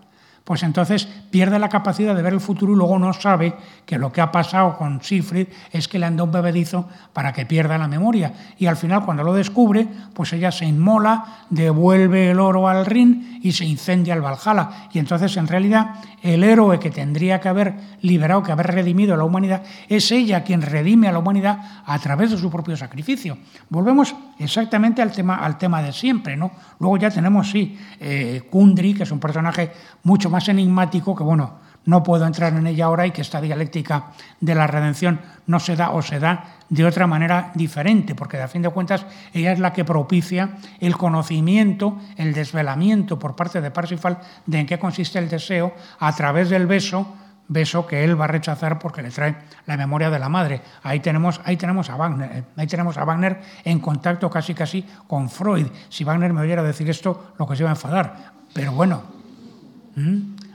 pues entonces pierde la capacidad de ver el futuro y luego no sabe que lo que ha pasado con Siegfried es que le han dado un bebedizo para que pierda la memoria. Y al final, cuando lo descubre, pues ella se inmola, devuelve el oro al Rin y se incendia el Valhalla. Y entonces, en realidad, el héroe que tendría que haber liberado, que haber redimido a la humanidad, es ella quien redime a la humanidad a través de su propio sacrificio. Volvemos exactamente al tema, al tema de siempre, ¿no? Luego ya tenemos, sí, eh, que es un personaje mucho más enigmático, que bueno, no puedo entrar en ella ahora y que esta dialéctica de la redención no se da o se da de otra manera diferente, porque a fin de cuentas ella es la que propicia el conocimiento, el desvelamiento por parte de Parsifal de en qué consiste el deseo a través del beso, beso que él va a rechazar porque le trae la memoria de la madre. Ahí tenemos, ahí tenemos a Wagner, eh, ahí tenemos a Wagner en contacto casi casi con Freud. Si Wagner me oyera decir esto, lo que se iba a enfadar. Pero bueno,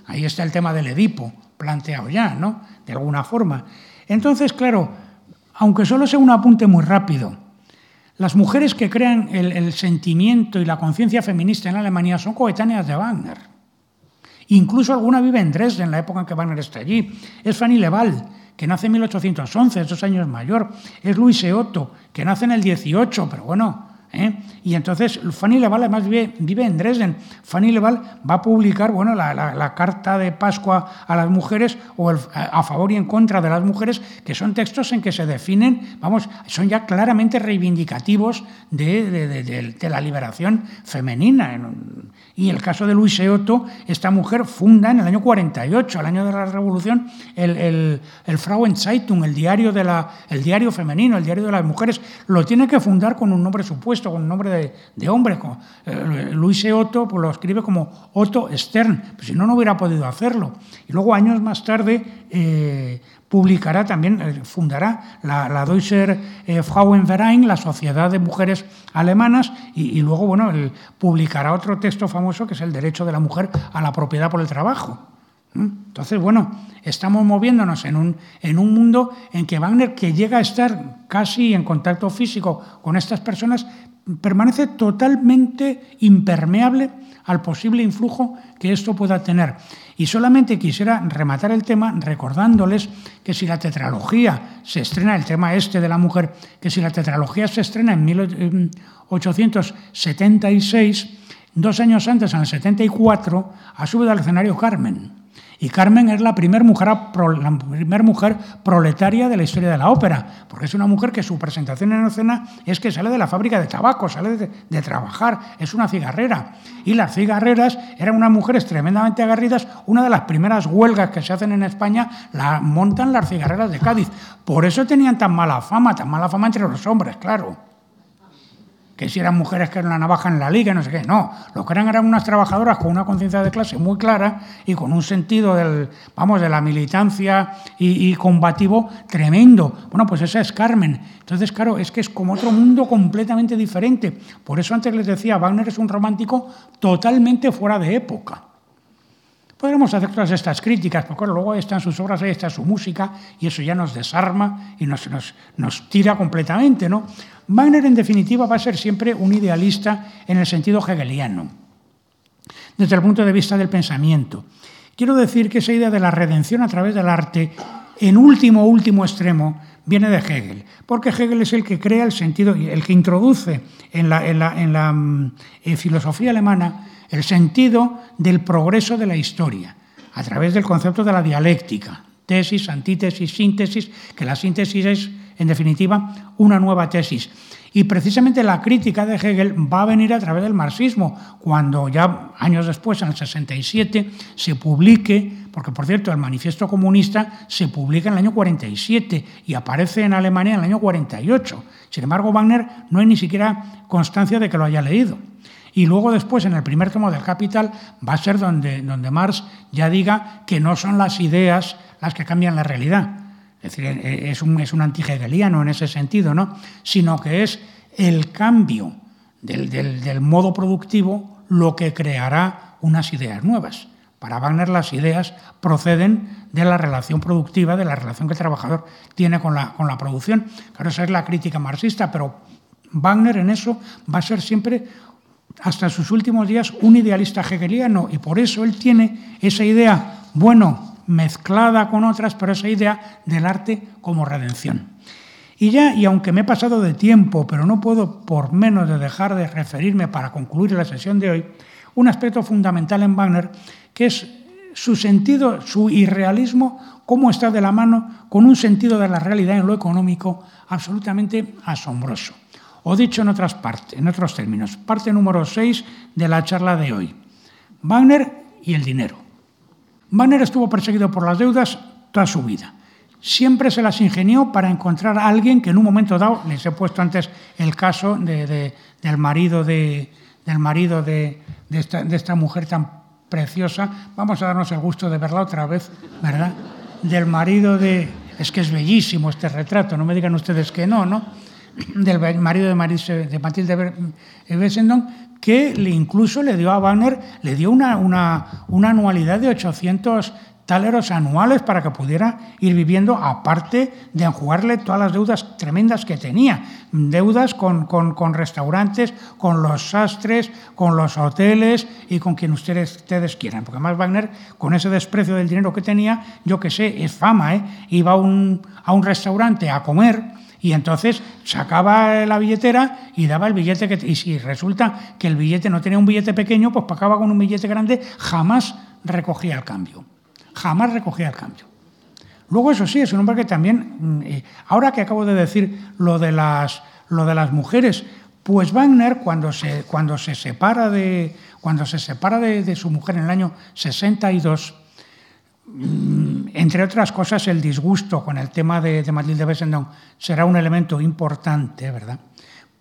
ahí está el tema del Edipo planteado ya, ¿no? De alguna forma. Entonces, claro, aunque solo sea un apunte muy rápido, las mujeres que crean el, sentimiento y la conciencia feminista en Alemania son coetáneas de Wagner. Incluso alguna vive en Dresden, en la época en que Wagner está allí. Es Fanny Leval, que nace en 1811, es dos años mayor. Es Luis Otto, que nace en el 18, pero bueno, ¿eh? Y entonces Fanny Leval además vive, vive, en Dresden. Fanny Leval va a publicar bueno, la, carta de Pascua a las mujeres o a favor y en contra de las mujeres, que son textos en que se definen, vamos, son ya claramente reivindicativos de, la liberación femenina. Y el caso de Luis Otto, esta mujer funda en el año 48, el año de la Revolución, el, el, el Frauenzeitung, el diario, de la, el diario femenino, el diario de las mujeres, lo tiene que fundar con un nombre supuesto con un nombre de, hombre. Eh, Luis E. Otto pues, lo escribe como Otto Stern, pues si no, no hubiera podido hacerlo. Y luego, años más tarde, eh, publicará también, eh, fundará la, la Deutscher Frauenverein, la Sociedad de Mujeres Alemanas, y, luego, bueno, publicará otro texto famoso que es el derecho de la mujer a la propiedad por el trabajo. Entonces, bueno, estamos moviéndonos en un, en un mundo en que Wagner, que llega a estar casi en contacto físico con estas personas, permanece totalmente impermeable al posible influjo que esto pueda tener. Y solamente quisiera rematar el tema recordándoles que si la tetralogía se estrena, el tema este de la mujer, que si la tetralogía se estrena en 1876, dos años antes, en el 74, ha subido al escenario Carmen. Y Carmen es la primera mujer, primer mujer proletaria de la historia de la ópera, porque es una mujer que su presentación en escena es que sale de la fábrica de tabaco, sale de, trabajar, es una cigarrera. Y las cigarreras eran unas mujeres tremendamente agarridas. Una de las primeras huelgas que se hacen en España la montan las cigarreras de Cádiz. Por eso tenían tan mala fama, tan mala fama entre los hombres, claro que si eran mujeres que eran la navaja en la liga, no sé qué. No, lo que eran eran unas trabajadoras con una conciencia de clase muy clara y con un sentido del, vamos, de la militancia y, combativo tremendo. Bueno, pues esa es Carmen. Entonces, claro, es que es como otro mundo completamente diferente. Por eso antes les decía, Wagner es un romántico totalmente fuera de época. Podremos hacer todas estas críticas, porque luego están sus obras, ahí está su música, y eso ya nos desarma y nos, nos, nos tira completamente, ¿no? Wagner, en definitiva, va a ser siempre un idealista en el sentido hegeliano, desde el punto de vista del pensamiento. Quiero decir que esa idea de la redención a través del arte, en último, último extremo, viene de Hegel, porque Hegel es el que crea el sentido, el que introduce en la, mm, filosofía alemana el sentido del progreso de la historia, a través del concepto de la dialéctica, tesis, antítesis, síntesis, que la síntesis es en definitiva, una nueva tesis. Y precisamente la crítica de Hegel va a venir a través del marxismo, cuando ya años después, en el 67, se publique, porque por cierto el manifiesto comunista se publica en el año 47 y aparece en Alemania en el año 48. Sin embargo, Wagner no hay ni siquiera constancia de que lo haya leído. Y luego después, en el primer tomo del Capital, va a ser donde, donde Marx ya diga que no son las ideas las que cambian la realidad, es decir, e, es un, es un en ese sentido, ¿no? Sino que es el cambio del, modo productivo lo que creará unas ideas nuevas. Para Wagner las ideas proceden de la relación productiva, de la relación que el trabajador tiene con la, con la producción. Claro, esa es la crítica marxista, pero Wagner en eso va a ser siempre, hasta sus últimos días, un idealista hegeliano y por eso él tiene esa idea, bueno, mezclada con otras, pero esa idea del arte como redención. Y ya, y aunque me he pasado de tiempo, pero no puedo por menos de dejar de referirme para concluir la sesión de hoy, un aspecto fundamental en Wagner, que es su sentido, su irrealismo, cómo está de la mano con un sentido de la realidad en lo económico absolutamente asombroso. O dicho en otras partes, en otros términos, parte número 6 de la charla de hoy. Wagner y el dinero. Banner estuvo perseguido por las deudas toda su vida. Siempre se las ingenió para encontrar a alguien que en un momento dado, les he puesto antes el caso del marido, de, del marido de, de esta mujer tan preciosa, vamos a darnos el gusto de verla otra vez, ¿verdad? Del marido de... Es que es bellísimo este retrato, no me digan ustedes que no, ¿no? Del marido de, Matilde Bessendon, que le incluso le dio a Wagner, le dio una, una, una anualidad de 800 taleros anuales para que pudiera ir viviendo, aparte de enjugarle todas las deudas tremendas que tenía. Deudas con, con, con, restaurantes, con los sastres, con los hoteles y con quien ustedes, ustedes quieran. Porque además Wagner, con ese desprecio del dinero que tenía, yo que sé, es fama, ¿eh? iba a un, a un restaurante a comer y entonces sacaba la billetera y daba el billete que... Y si resulta que el billete no tenía un billete pequeño, pues pagaba con un billete grande, jamás recogía el cambio. Jamás recogía el cambio. Luego, eso sí, es un hombre que también... Mm, eh, ahora que acabo de decir lo de las, lo de las mujeres, pues Wagner, cuando se, cuando se separa, de, cuando se separa de, su mujer en el año 62, Mm, entre otras cosas, el disgusto con el tema de, de Matilde Bessendon será un elemento importante, ¿verdad?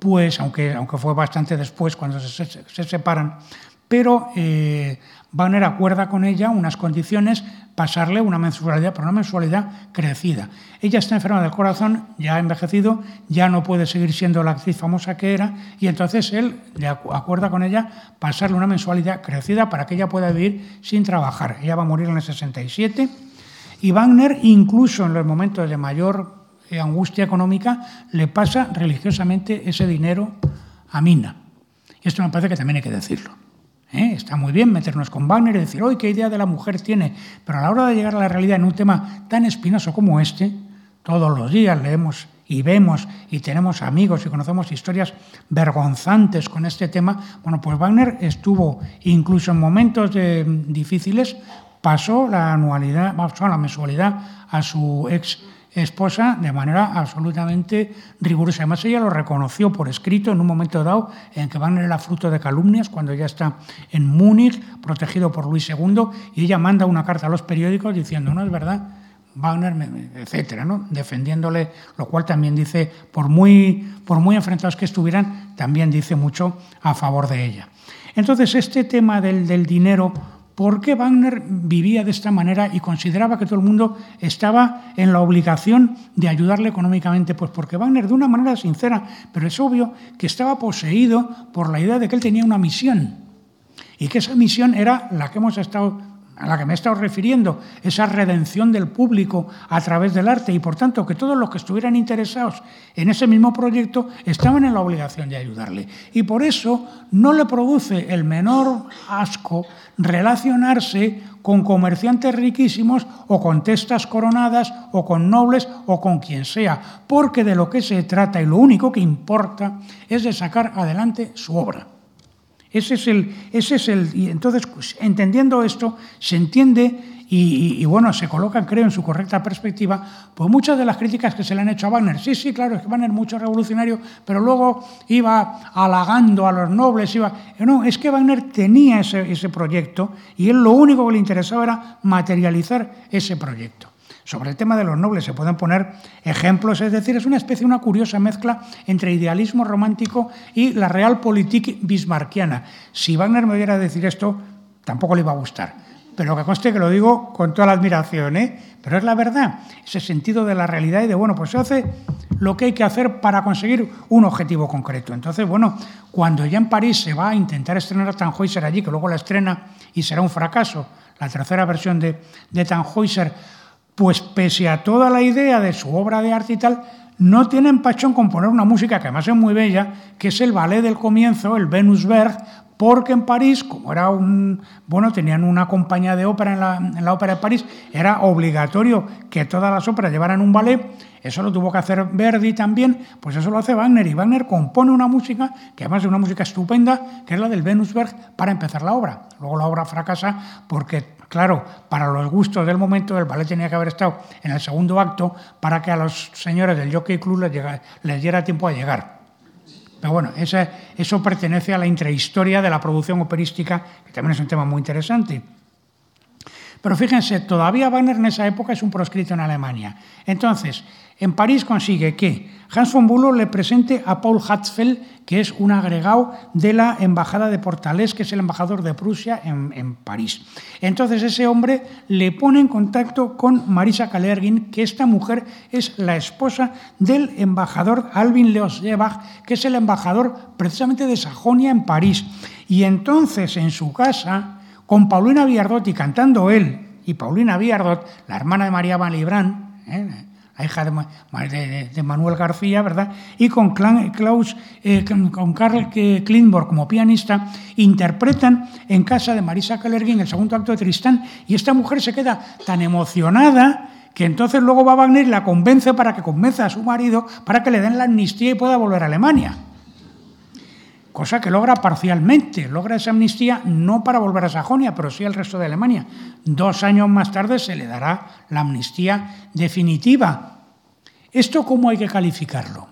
pues aunque, aunque fue bastante después cuando se, se, separan, pero eh, Wagner acuerda con ella unas condiciones, pasarle una mensualidad, pero una mensualidad crecida. Ella está enferma del corazón, ya ha envejecido, ya no puede seguir siendo la actriz famosa que era, y entonces él le acuerda con ella pasarle una mensualidad crecida para que ella pueda vivir sin trabajar. Ella va a morir en el 67, y Wagner, incluso en los momentos de mayor eh, angustia económica, le pasa religiosamente ese dinero a Mina. Y esto me parece que también hay que decirlo. ¿Eh? Está muy bien meternos con Wagner y decir, hoy qué idea de la mujer tiene, pero a la hora de llegar a la realidad en un tema tan espinoso como este, todos los días leemos y vemos y tenemos amigos y conocemos historias vergonzantes con este tema, bueno, pues Wagner estuvo incluso en momentos difíciles, pasó la anualidad, pasó la mensualidad a su ex esposa de manera absolutamente rigurosa. Además, ella lo reconoció por escrito en un momento dado en que Wagner era fruto de calumnias, cuando ya está en Múnich, protegido por Luis II, y ella manda una carta a los periódicos diciendo, no es verdad, Wagner, etcétera, ¿no? defendiéndole, lo cual también dice, por muy, por muy enfrentados que estuvieran, también dice mucho a favor de ella. Entonces, este tema del, del dinero ¿Por qué Wagner vivía de esta manera y consideraba que todo el mundo estaba en la obligación de ayudarle económicamente? Pues porque Wagner, de una manera sincera, pero es obvio que estaba poseído por la idea de que él tenía una misión y que esa misión era la que hemos estado a la que me he estado refiriendo, esa redención del público a través del arte y por tanto que todos los que estuvieran interesados en ese mismo proyecto estaban en la obligación de ayudarle. Y por eso no le produce el menor asco relacionarse con comerciantes riquísimos o con testas coronadas o con nobles o con quien sea, porque de lo que se trata y lo único que importa es de sacar adelante su obra. Ese es el, ese es el, y entonces, pues, entendiendo esto, se entiende y, bueno, se colocan, creo, en su correcta perspectiva, pues muchas de las críticas que se le han hecho a Wagner. Sí, sí, claro, es que Wagner mucho revolucionario, pero luego iba halagando a los nobles, iba... No, es que Wagner tenía ese, ese proyecto y él lo único que le interesaba era materializar ese proyecto. Sobre el tema de los nobles se pueden poner ejemplos, es decir, es una especie, una curiosa mezcla entre idealismo romántico y la realpolitik bismarckiana. Si Wagner me oyera decir esto, tampoco le iba a gustar. Pero que conste que lo digo con toda la admiración, ¿eh? Pero es la verdad, ese sentido de la realidad y de, bueno, pues se hace lo que hay que hacer para conseguir un objetivo concreto. Entonces, bueno, cuando ya en París se va a intentar estrenar Tannhäuser allí, que luego la estrena y será un fracaso, la tercera versión de, de Tannhäuser, pues pese a toda la idea de su obra de arte y tal, no tienen pachón con poner una música que además es muy bella, que es el ballet del comienzo, el Venusberg, porque en París, como era un, bueno, tenían una compañía de ópera en la, ópera de París, era obligatorio que todas las óperas llevaran un ballet, eso lo tuvo que hacer Verdi también, pues eso lo hace Wagner, y Wagner compone una música, que además es una música estupenda, que es la del Venusberg, para empezar la obra. Luego la obra fracasa porque Claro, para los gustos del momento, el ballet tenía que haber estado en el segundo acto para que a los señores del Jockey Club les, diera tiempo a llegar. Pero bueno, eso pertenece a la intrahistoria de la producción operística, que también es un tema muy interesante. Pero fíjense, todavía Wagner en esa época es un proscrito en Alemania. Entonces, en París consigue que Hans von Bülow le presente a Paul Hatzfeld, que es un agregado de la embajada de Portalés, que es el embajador de Prusia en, París. Entonces ese hombre le pone en contacto con Marisa Kalergin, que esta mujer es la esposa del embajador Alvin Leosjebach, que es el embajador precisamente de Sajonia en París. Y entonces en su casa, con Paulina Viardot y cantando él, y Paulina Viardot, la hermana de María Malibrán, ¿eh? Hija de, Manuel García, ¿verdad? Y con Klaus, eh, con Karl Klingborg como pianista, interpretan en casa de Marisa Kalergin el segundo acto de Tristán, y esta mujer se queda tan emocionada que entonces luego va Wagner y la convence para que convenza a su marido para que le den la amnistía y pueda volver a Alemania. Cosa que logra parcialmente, logra esa amnistía no para volver a Sajonia, pero sí al resto de Alemania. Dos años más tarde se le dará la amnistía definitiva. ¿Esto cómo hay que calificarlo?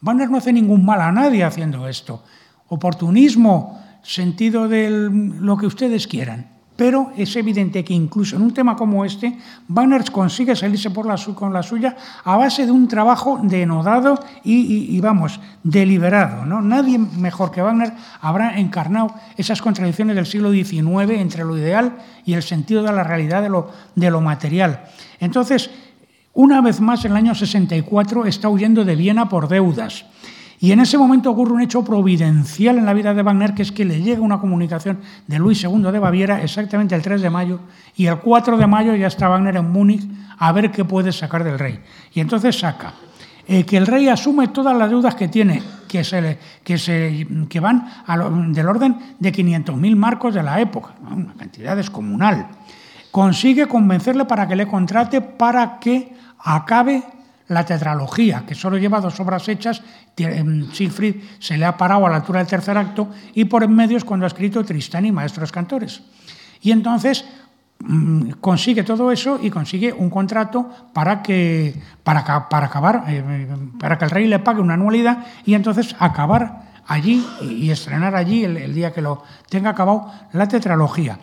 Wagner no hace ningún mal a nadie haciendo esto. Oportunismo, sentido de lo que ustedes quieran. Pero es evidente que incluso en un tema como este, Wagner consigue salirse con la suya a base de un trabajo denodado y, vamos, deliberado. ¿no? Nadie mejor que Wagner habrá encarnado esas contradicciones del siglo XIX entre lo ideal y el sentido de la realidad de lo, de lo material. Entonces, una vez más, en el año 64 está huyendo de Viena por deudas. Y en ese momento ocurre un hecho providencial en la vida de Wagner, que es que le llega una comunicación de Luis II de Baviera exactamente el 3 de mayo, y el 4 de mayo ya está Wagner en Múnich a ver qué puede sacar del rey. Y entonces saca eh, que el rey asume todas las deudas que tiene, que, se, que, se, que van del orden de 500.000 marcos de la época, una cantidad descomunal. Consigue convencerle para que le contrate para que acabe la tetralogía, que solo lleva dos obras hechas, em, Siegfried se le ha parado a la altura del tercer acto y por en medio es cuando ha escrito Tristán y Maestros Cantores. Y entonces mm, consigue todo eso y consigue un contrato para que, para, para acabar, eh, para que el rey le pague una anualidad y entonces acabar allí y estrenar allí el día que lo tenga acabado la tetralogía.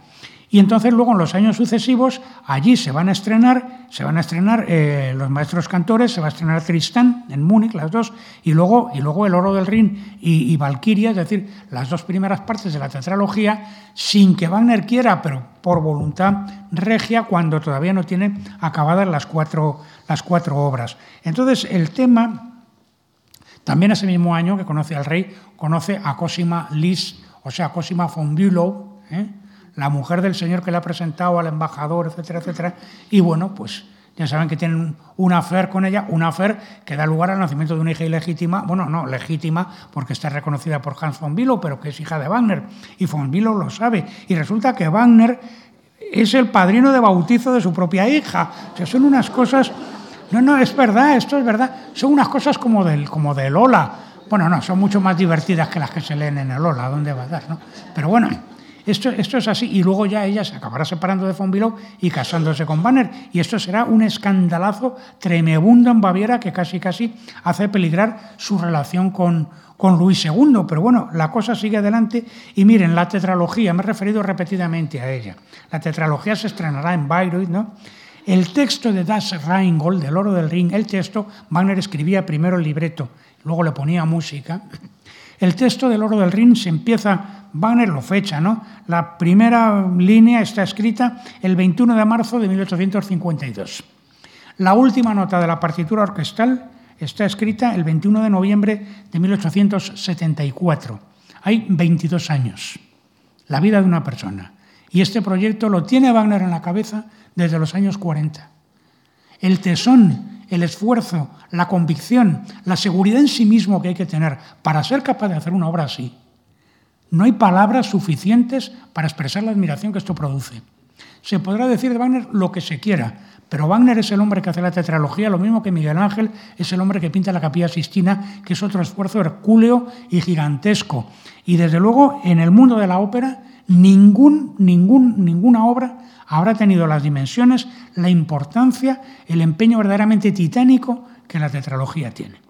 Y entonces luego en los años sucesivos allí se van a estrenar, se van a estrenar eh, los maestros cantores, se va a estrenar Tristán en Múnich, las dos, y luego, y luego el Oro del Rin y, Valkyria, es decir, las dos primeras partes de la tetralogía, sin que Wagner quiera, pero por voluntad regia, cuando todavía no tiene acabadas las cuatro, las cuatro obras. Entonces el tema, también ese mismo año que conoce al rey, conoce a Cosima Lis, o sea, Cosima von Bülow, ¿eh? La mujer del señor que le ha presentado al embajador, etcétera, etcétera. Y bueno, pues ya saben que tienen una afer con ella, una afer que da lugar al nacimiento de una hija ilegítima, bueno, no, legítima porque está reconocida por Hans von Bülow, pero que es hija de Wagner. Y von Bülow lo sabe. Y resulta que Wagner es el padrino de bautizo de su propia hija. O sea, son unas cosas... No, no, es verdad, esto es verdad. Son unas cosas como del, como de Lola. Bueno, no, son mucho más divertidas que las que se leen en el Lola, ¿dónde va a dar? No? Pero bueno, esto, esto es así. Y luego ya ella se acabará separando de von Bülow y casándose con Banner. Y esto será un escandalazo tremebundo en Baviera que casi casi hace peligrar su relación con, con Luis II. Pero bueno, la cosa sigue adelante. Y miren, la tetralogía, me he referido repetidamente a ella. La tetralogía se estrenará en Bayreuth, ¿no? El texto de Das Rheingold, del Oro del Ring, el texto, Wagner escribía primero el libreto, luego le ponía música. El texto del Oro del Ring se empieza Wagner lo fecha, ¿no? La primera línea está escrita el 21 de marzo de 1852. La última nota de la partitura orquestal está escrita el 21 de noviembre de 1874. Hay 22 años, la vida de una persona. Y este proyecto lo tiene Wagner en la cabeza desde los años 40. El tesón, el esfuerzo, la convicción, la seguridad en sí mismo que hay que tener para ser capaz de hacer una obra así, no hay palabras suficientes para expresar la admiración que esto produce. Se podrá decir de Wagner lo que se quiera, pero Wagner es el hombre que hace la tetralogía, lo mismo que Miguel Ángel es el hombre que pinta la Capilla Sistina, que es otro esfuerzo hercúleo y gigantesco. Y desde luego, en el mundo de la ópera, ningún, ninguna obra habrá tenido las dimensiones, la importancia, el empeño verdaderamente titánico que la tetralogía tiene.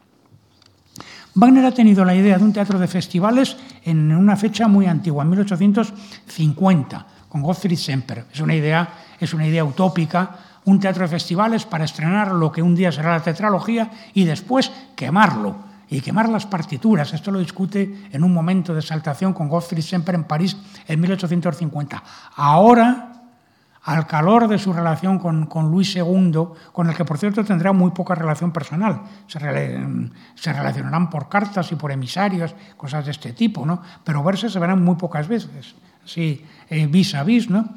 Wagner ha tenido la idea de un teatro de festivales en una fecha muy antigua, en 1850, con Gottfried Semper. Es una idea, es una idea utópica, un teatro de festivales para estrenar lo que un día será la tetralogía y después quemarlo y quemar las partituras. Esto lo discute en un momento de exaltación con Gottfried Semper en París en 1850. Ahora al calor de su relación con, Luis II, con el que por cierto tendrá muy poca relación personal. Se, relacionarán por cartas y por emisarios, cosas de este tipo, ¿no? Pero verse se verán muy pocas veces, sí, eh, vis a vis, ¿no?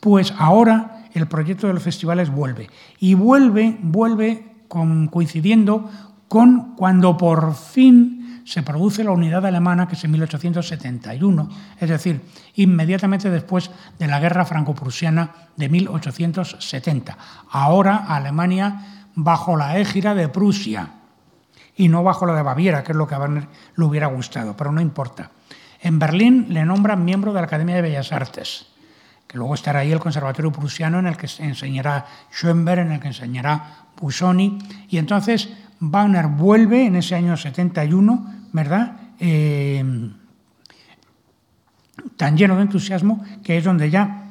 Pues ahora el proyecto de los festivales vuelve. Y vuelve, vuelve coincidiendo con cuando por fin se produce la unidad alemana, que es en 1871, es decir, inmediatamente después de la guerra franco-prusiana de 1870. Ahora Alemania bajo la égira de Prusia y no bajo la de Baviera, que es lo que a Werner le hubiera gustado, pero no importa. En Berlín le nombran miembro de la Academia de Bellas Artes, que luego estará ahí el Conservatorio Prusiano en el que enseñará Schoenberg, en el que enseñará Busoni, y entonces Wagner vuelve en ese año 71, ¿verdad? Eh, tan lleno de entusiasmo que es donde ya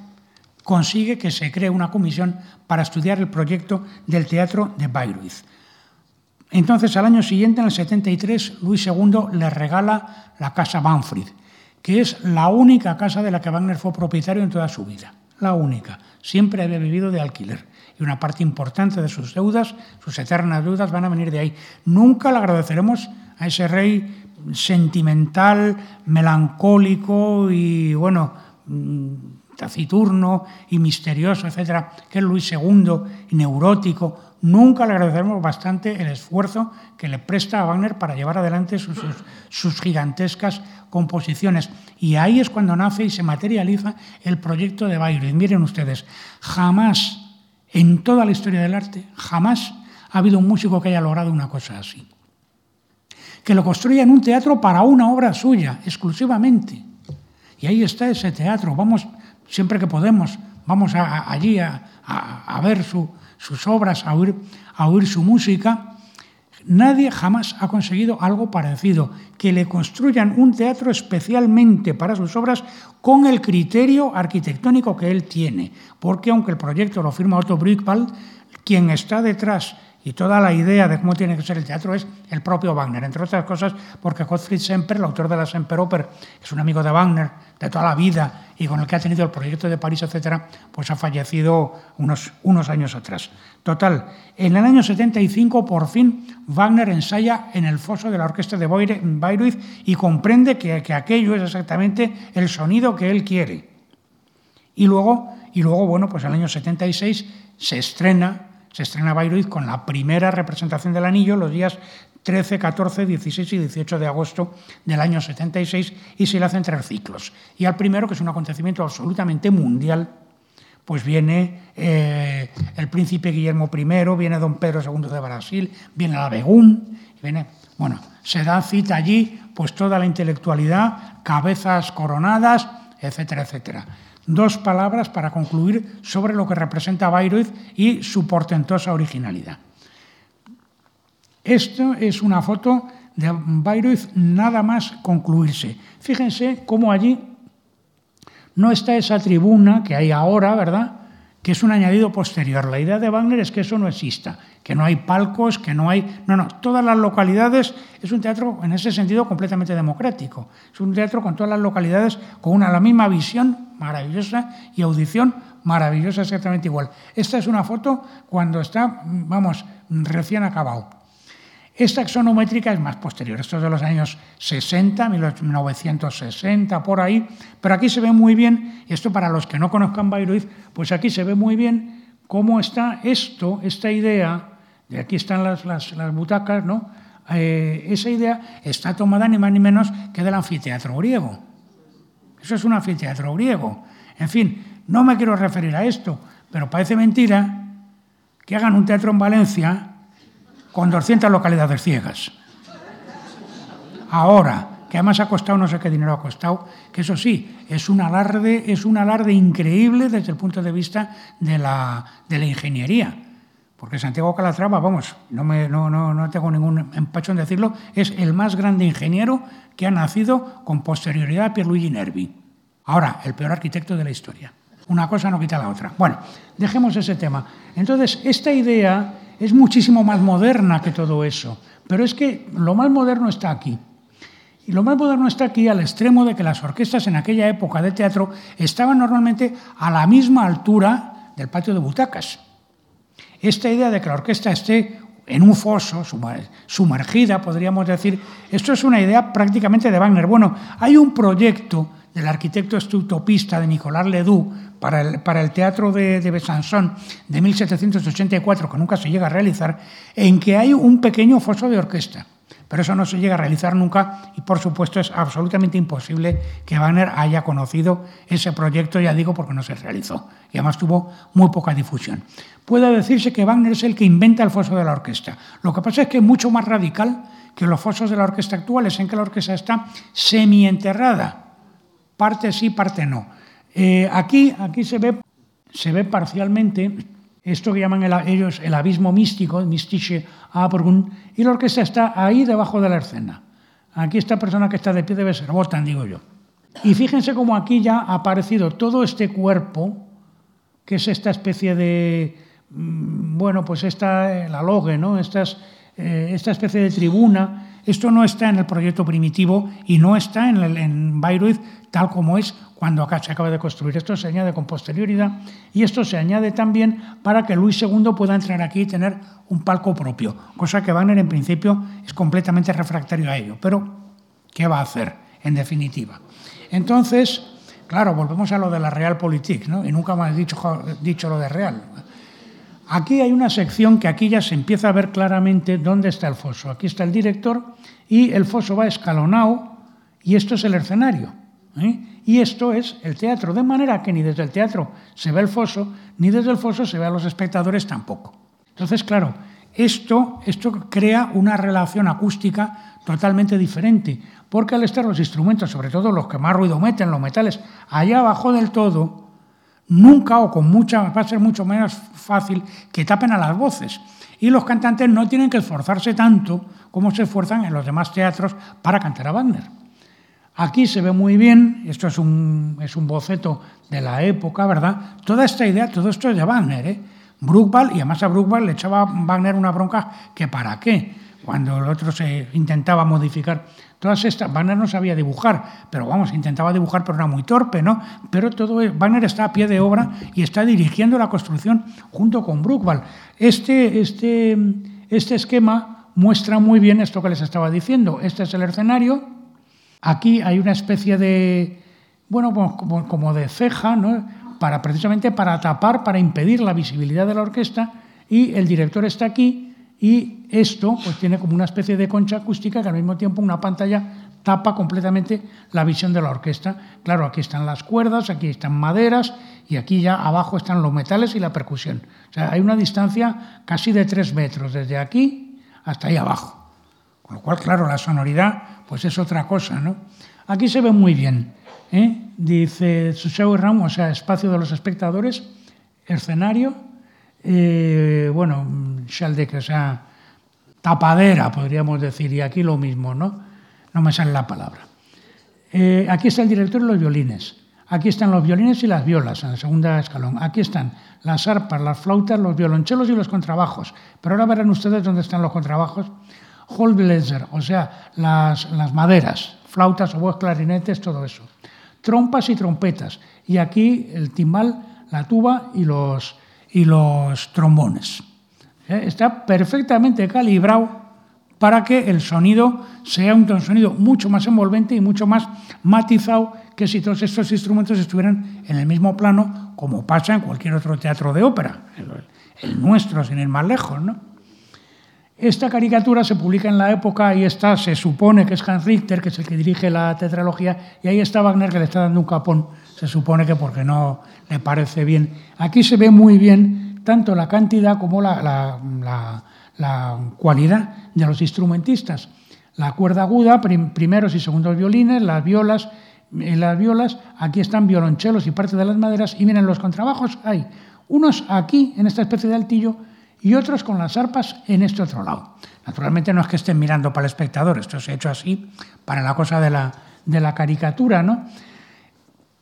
consigue que se cree una comisión para estudiar el proyecto del teatro de Bayreuth. Entonces, al año siguiente, en el 73, Luis II le regala la casa Banfried, que es la única casa de la que Wagner fue propietario en toda su vida. La única. Siempre había vivido de alquiler. Y una parte importante de sus deudas, sus eternas deudas, van a venir de ahí. Nunca le agradeceremos a ese rey sentimental, melancólico y, bueno, mm, taciturno y misterioso, etcétera, que es Luis II, neurótico, nunca le agradeceremos bastante el esfuerzo que le presta a Wagner para llevar adelante sus, sus, gigantescas composiciones. Y ahí es cuando nace y se materializa el proyecto de Bayreuth. Miren ustedes, jamás en toda la historia del arte, jamás ha habido un músico que haya logrado una cosa así. Que lo construya en un teatro para una obra suya, exclusivamente. Y ahí está ese teatro. Vamos siempre que podemos, vamos allí a, ver sus obras, a oír, su música. Nadie jamás ha conseguido algo parecido, que le construyan un teatro especialmente para sus obras con el criterio arquitectónico que él tiene. Porque aunque el proyecto lo firma Otto Brückwald, quien está detrás y toda la idea de cómo tiene que ser el teatro es el propio Wagner, entre otras cosas porque Gottfried Semper, el autor de la Semperoper, es un amigo de Wagner de toda la vida y con el que ha tenido el proyecto de París, etcétera, pues ha fallecido unos, unos años atrás. Total, en el año 75 por fin Wagner ensaya en el foso de la orquesta de Bayreuth y comprende que, que aquello es exactamente el sonido que él quiere. Y luego, y luego, bueno, pues en el año 76 se estrena se estrena Bayreuth con la primera representación del anillo los días 13, 14, 16 y 18 de agosto del año 76 y se le hacen tres ciclos. Y al primero, que es un acontecimiento absolutamente mundial, pues viene eh, el príncipe Guillermo I, viene don Pedro II de Brasil, viene la Begún, viene, bueno, se da cita allí pues toda la intelectualidad, cabezas coronadas, etcétera, etcétera dos palabras para concluir sobre lo que representa Bayreuth y su portentosa originalidad. Esto es una foto de Bayreuth nada más concluirse. Fíjense cómo allí no está esa tribuna que hay ahora, ¿verdad? Que es un añadido posterior. La idea de Wagner es que eso no exista, que no hay palcos, que no hay... No, no, todas las localidades es un teatro en ese sentido completamente democrático. Es un teatro con todas las localidades con una, la misma visión maravillosa y audición maravillosa exactamente igual. Esta es una foto cuando está, vamos, recién acabado. Esta exonométrica es más posterior, esto es de los años 60, 1960, por ahí, pero aquí se ve muy bien, y esto para los que no conozcan Bayreuth, pues aquí se ve muy bien cómo está esto, esta idea, de aquí están las, las, butacas, ¿no? Eh, esa idea está tomada ni más ni menos que del anfiteatro griego. Eso es un anfiteatro griego. En fin, no me quiero referir a esto, pero parece mentira que hagan un teatro en Valencia con 200 localidades ciegas. Ahora, que además ha costado no sé qué dinero ha costado, que eso sí, es un alarde, es un alarde increíble desde el punto de vista de la, de la ingeniería. Porque Santiago Calatrava, vamos, no, me, no, no, no tengo ningún empacho en decirlo, es el más grande ingeniero que ha nacido con posterioridad a Pierluigi Nervi. Ahora, el peor arquitecto de la historia. Una cosa no quita la otra. Bueno, dejemos ese tema. Entonces, esta idea es muchísimo más moderna que todo eso, pero es que lo más moderno está aquí. Y lo más moderno está aquí al extremo de que las orquestas en aquella época de teatro estaban normalmente a la misma altura del patio de butacas. Esta idea de que la orquesta esté en un foso, sumergida, podríamos decir. Esto es una idea prácticamente de Wagner. Bueno, hay un proyecto del arquitecto estutopista de Nicolas Ledoux para el, para el teatro de, de Besançon de 1784, que nunca se llega a realizar, en que hay un pequeño foso de orquesta. Pero eso no se llega a realizar nunca y, por supuesto, es absolutamente imposible que Wagner haya conocido ese proyecto, ya digo, porque no se realizó y además tuvo muy poca difusión. Puede decirse que Wagner es el que inventa el foso de la orquesta. Lo que pasa es que es mucho más radical que los fosos de la orquesta actuales, en que la orquesta está semienterrada, parte sí, parte no. Eh, aquí, aquí se, ve, se ve parcialmente esto que llaman ellos el abismo místico, Mystische Abgrund, y la orquesta está ahí debajo de la escena. Aquí esta persona que está de pie debe ser Botan, digo yo. Y fíjense cómo aquí ya ha aparecido todo este cuerpo que es esta especie de, mm, bueno, pues esta, la logue, ¿no? Estas, eh, esta especie de tribuna. Esto no está en el proyecto primitivo y no está en, el, en Bayreuth tal como es cuando acá se acaba de construir. Esto se añade con posterioridad y esto se añade también para que Luis II pueda entrar aquí y tener un palco propio, cosa que Wagner en principio es completamente refractario a ello. Pero, ¿qué va a hacer en definitiva? Entonces, claro, volvemos a lo de la Realpolitik, ¿no? y nunca más he dicho, dicho lo de Real. Aquí hay una sección que aquí ya se empieza a ver claramente dónde está el foso. Aquí está el director y el foso va escalonado y esto es el escenario. ¿eh? Y esto es el teatro, de manera que ni desde el teatro se ve el foso, ni desde el foso se ve a los espectadores tampoco. Entonces, claro, esto, esto crea una relación acústica totalmente diferente, porque al estar los instrumentos, sobre todo los que más ruido meten, los metales, allá abajo del todo, nunca o con mucha, va a ser mucho menos fácil que tapen a las voces. Y los cantantes no tienen que esforzarse tanto como se esfuerzan en los demás teatros para cantar a Wagner. Aquí se ve muy bien, esto es un, es un boceto de la época, ¿verdad? Toda esta idea, todo esto es de Wagner, ¿eh? Bruckball, y además a Bruckball le echaba Wagner una bronca que para qué, cuando el otro se intentaba modificar. Todas estas, Wagner no sabía dibujar, pero vamos, intentaba dibujar, pero era muy torpe, ¿no? Pero todo, Wagner está a pie de obra y está dirigiendo la construcción junto con Bruckball. Este, este, este esquema muestra muy bien esto que les estaba diciendo. Este es el escenario, Aquí hay una especie de, bueno, como, de ceja, ¿no? para, precisamente para tapar, para impedir la visibilidad de la orquesta, y el director está aquí y esto pues tiene como una especie de concha acústica que al mismo tiempo una pantalla tapa completamente la visión de la orquesta. Claro, aquí están las cuerdas, aquí están maderas y aquí ya abajo están los metales y la percusión. O sea, hay una distancia casi de tres metros desde aquí hasta ahí abajo. Con lo cual, claro, la sonoridad pues es otra cosa, ¿no? Aquí se ve muy bien. ¿eh? Dice Suseu Ramos, o sea, espacio de los espectadores, escenario, eh, bueno, Schaldek, o sea, tapadera, podríamos decir, y aquí lo mismo, ¿no? No me sale la palabra. Eh, aquí está el director y los violines. Aquí están los violines y las violas, en el segundo escalón. Aquí están las arpas, las flautas, los violonchelos y los contrabajos. Pero ahora verán ustedes dónde están los contrabajos Holbläser, o sea, las, maderas, flautas, oboes, clarinetes, todo eso. Trompas y trompetas. Y aquí el timbal, la tuba y los, y los trombones. ¿Eh? Está perfectamente calibrado para que el sonido sea un sonido mucho más envolvente y mucho más matizado que si todos estos instrumentos estuvieran en el mismo plano, como pasa en cualquier otro teatro de ópera, el, nuestro, sin ir más lejos, ¿no? Esta caricatura se publica en la época y está, se supone que es Hans Richter, que es el que dirige la tetralogía, y ahí está Wagner que le está dando un capón, se supone que porque no le parece bien. Aquí se ve muy bien tanto la cantidad como la, cualidad de los instrumentistas. La cuerda aguda, primeros y segundos violines, las violas, en las violas, aquí están violonchelos y parte de las maderas, y miren los contrabajos, hay unos aquí, en esta especie de altillo, y otros con las arpas en este otro lado. Naturalmente no es que estén mirando para el espectador, esto se ha hecho así para la cosa de la, de la caricatura. ¿no?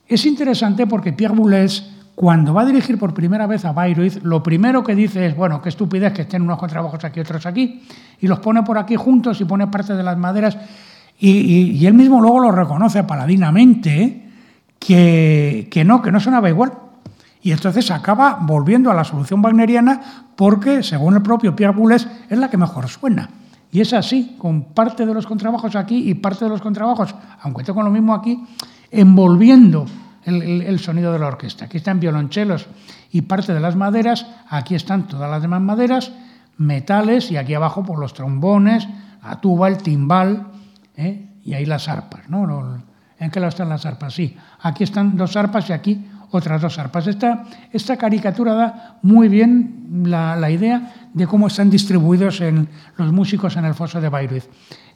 Es interesante porque Pierre Boulez, cuando va a dirigir por primera vez a Bayreuth, lo primero que dice es, bueno, qué estupidez que estén unos contrabajos aquí, otros aquí, y los pone por aquí juntos y pone parte de las maderas, y, él mismo luego lo reconoce paladinamente, ¿eh? que, que no, que no sonaba igual y entonces acaba volviendo a la solución wagneriana porque, según el propio Pierre Boulez, es la que mejor suena. Y es así, con parte de los contrabajos aquí y parte de los contrabajos, aunque tengo lo mismo aquí, envolviendo el, sonido de la orquesta. Aquí están violonchelos y parte de las maderas, aquí están todas las demás maderas, metales y aquí abajo por pues, los trombones, la tuba, el timbal ¿eh? y ahí las arpas. ¿no? ¿En qué lado están las arpas? Sí, aquí están dos arpas y aquí otras dos arpas. Esta, esta caricatura da muy bien la, la, idea de cómo están distribuidos en, los músicos en el foso de Bayreuth.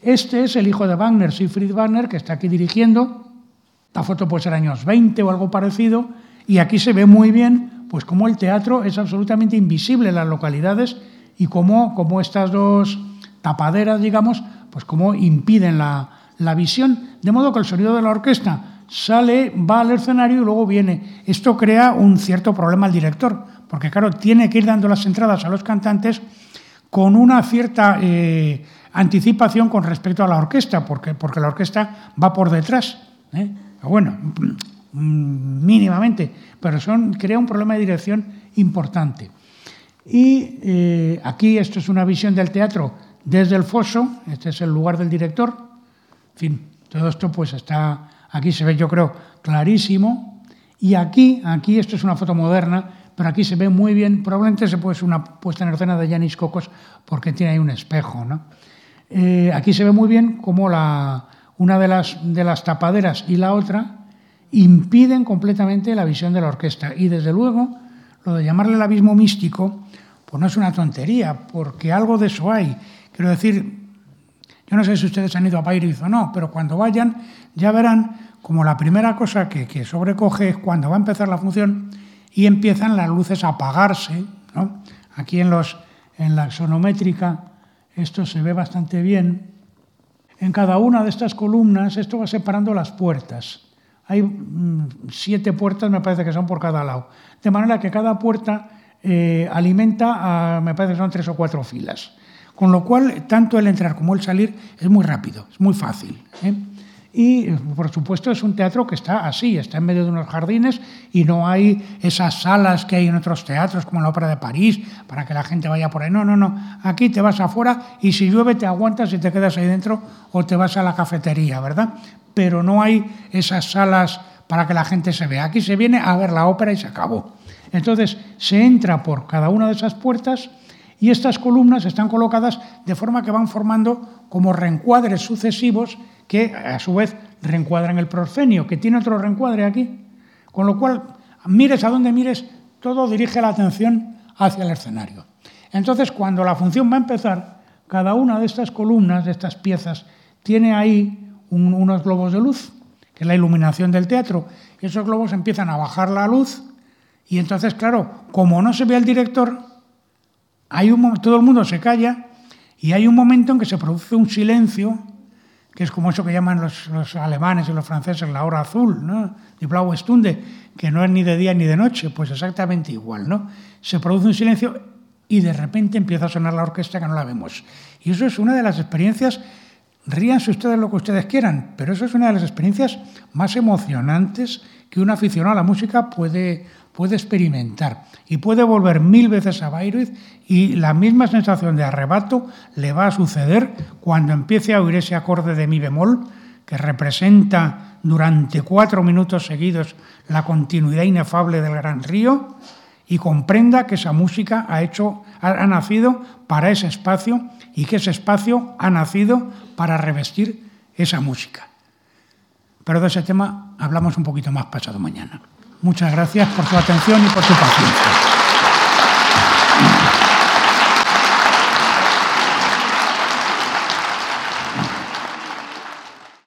Este es el hijo de Wagner, Siegfried Wagner, que está aquí dirigiendo. La foto puede ser años 20 o algo parecido. Y aquí se ve muy bien pues cómo el teatro es absolutamente invisible en las localidades y cómo, cómo estas dos tapaderas, digamos, pues cómo impiden la, la visión, de modo que el sonido de la orquesta sale, va al escenario y luego viene. Esto crea un cierto problema al director, porque claro, tiene que ir dando las entradas a los cantantes con una cierta eh, anticipación con respecto a la orquesta, porque, porque la orquesta va por detrás. ¿eh? Bueno, mínimamente, pero son, crea un problema de dirección importante. Y eh, aquí esto es una visión del teatro desde el foso, este es el lugar del director. En fin, todo esto pues está, aquí se ve yo creo clarísimo. Y aquí, aquí esto es una foto moderna, pero aquí se ve muy bien, probablemente se puede ser una puesta en escena de Yanis Cocos porque tiene ahí un espejo. ¿no? Eh, aquí se ve muy bien cómo la, una de las, de las tapaderas y la otra impiden completamente la visión de la orquesta. Y desde luego, lo de llamarle el abismo místico, pues no es una tontería, porque algo de eso hay. Quiero decir, yo no sé si ustedes han ido a Bayreuth o no, pero cuando vayan ya verán como la primera cosa que, que sobrecoge es cuando va a empezar la función y empiezan las luces a apagarse. Aquí en, los, en la sonométrica esto se ve bastante bien. En cada una de estas columnas esto va separando las puertas. Hay mm, siete puertas, me parece que son por cada lado. De manera que cada puerta eh, alimenta, a, me parece que son tres o cuatro filas. Con lo cual, tanto el entrar como el salir es muy rápido, es muy fácil. ¿eh? Y, por supuesto, es un teatro que está así, está en medio de unos jardines y no hay esas salas que hay en otros teatros, como la Ópera de París, para que la gente vaya por ahí. No, no, no. Aquí te vas afuera y si llueve te aguantas y te quedas ahí dentro o te vas a la cafetería, ¿verdad? Pero no hay esas salas para que la gente se vea. Aquí se viene a ver la ópera y se acabó. Entonces se entra por cada una de esas puertas y estas columnas están colocadas de forma que van formando como reencuadres sucesivos que a su vez reencuadran el proscenio, que tiene otro reencuadre aquí. Con lo cual, mires a donde mires, todo dirige la atención hacia el escenario. Entonces, cuando la función va a empezar, cada una de estas columnas, de estas piezas, tiene ahí unos globos de luz, que es la iluminación del teatro. Esos globos empiezan a bajar la luz y entonces, claro, como no se ve al director, hay un, todo el mundo se calla y hay un momento en que se produce un silencio, que es como eso que llaman los, alemanes y los franceses la hora azul, ¿no? Die blaue Stunde, que no es ni de día ni de noche, pues exactamente igual, ¿no? Se produce un silencio y de repente empieza a sonar la orquesta que no la vemos. Y eso es una de las experiencias, ríanse ustedes lo que ustedes quieran, pero eso es una de las experiencias más emocionantes que un aficionado a la música puede, puede experimentar y puede volver mil veces a Bayreuth y la misma sensación de arrebato le va a suceder cuando empiece a oír ese acorde de mi bemol que representa durante cuatro minutos seguidos la continuidad inefable del gran río y comprenda que esa música ha, hecho, ha nacido para ese espacio y que ese espacio ha nacido para revestir esa música. Pero de ese tema hablamos un poquito más pasado mañana. Muchas gracias por su atención y por su paciencia.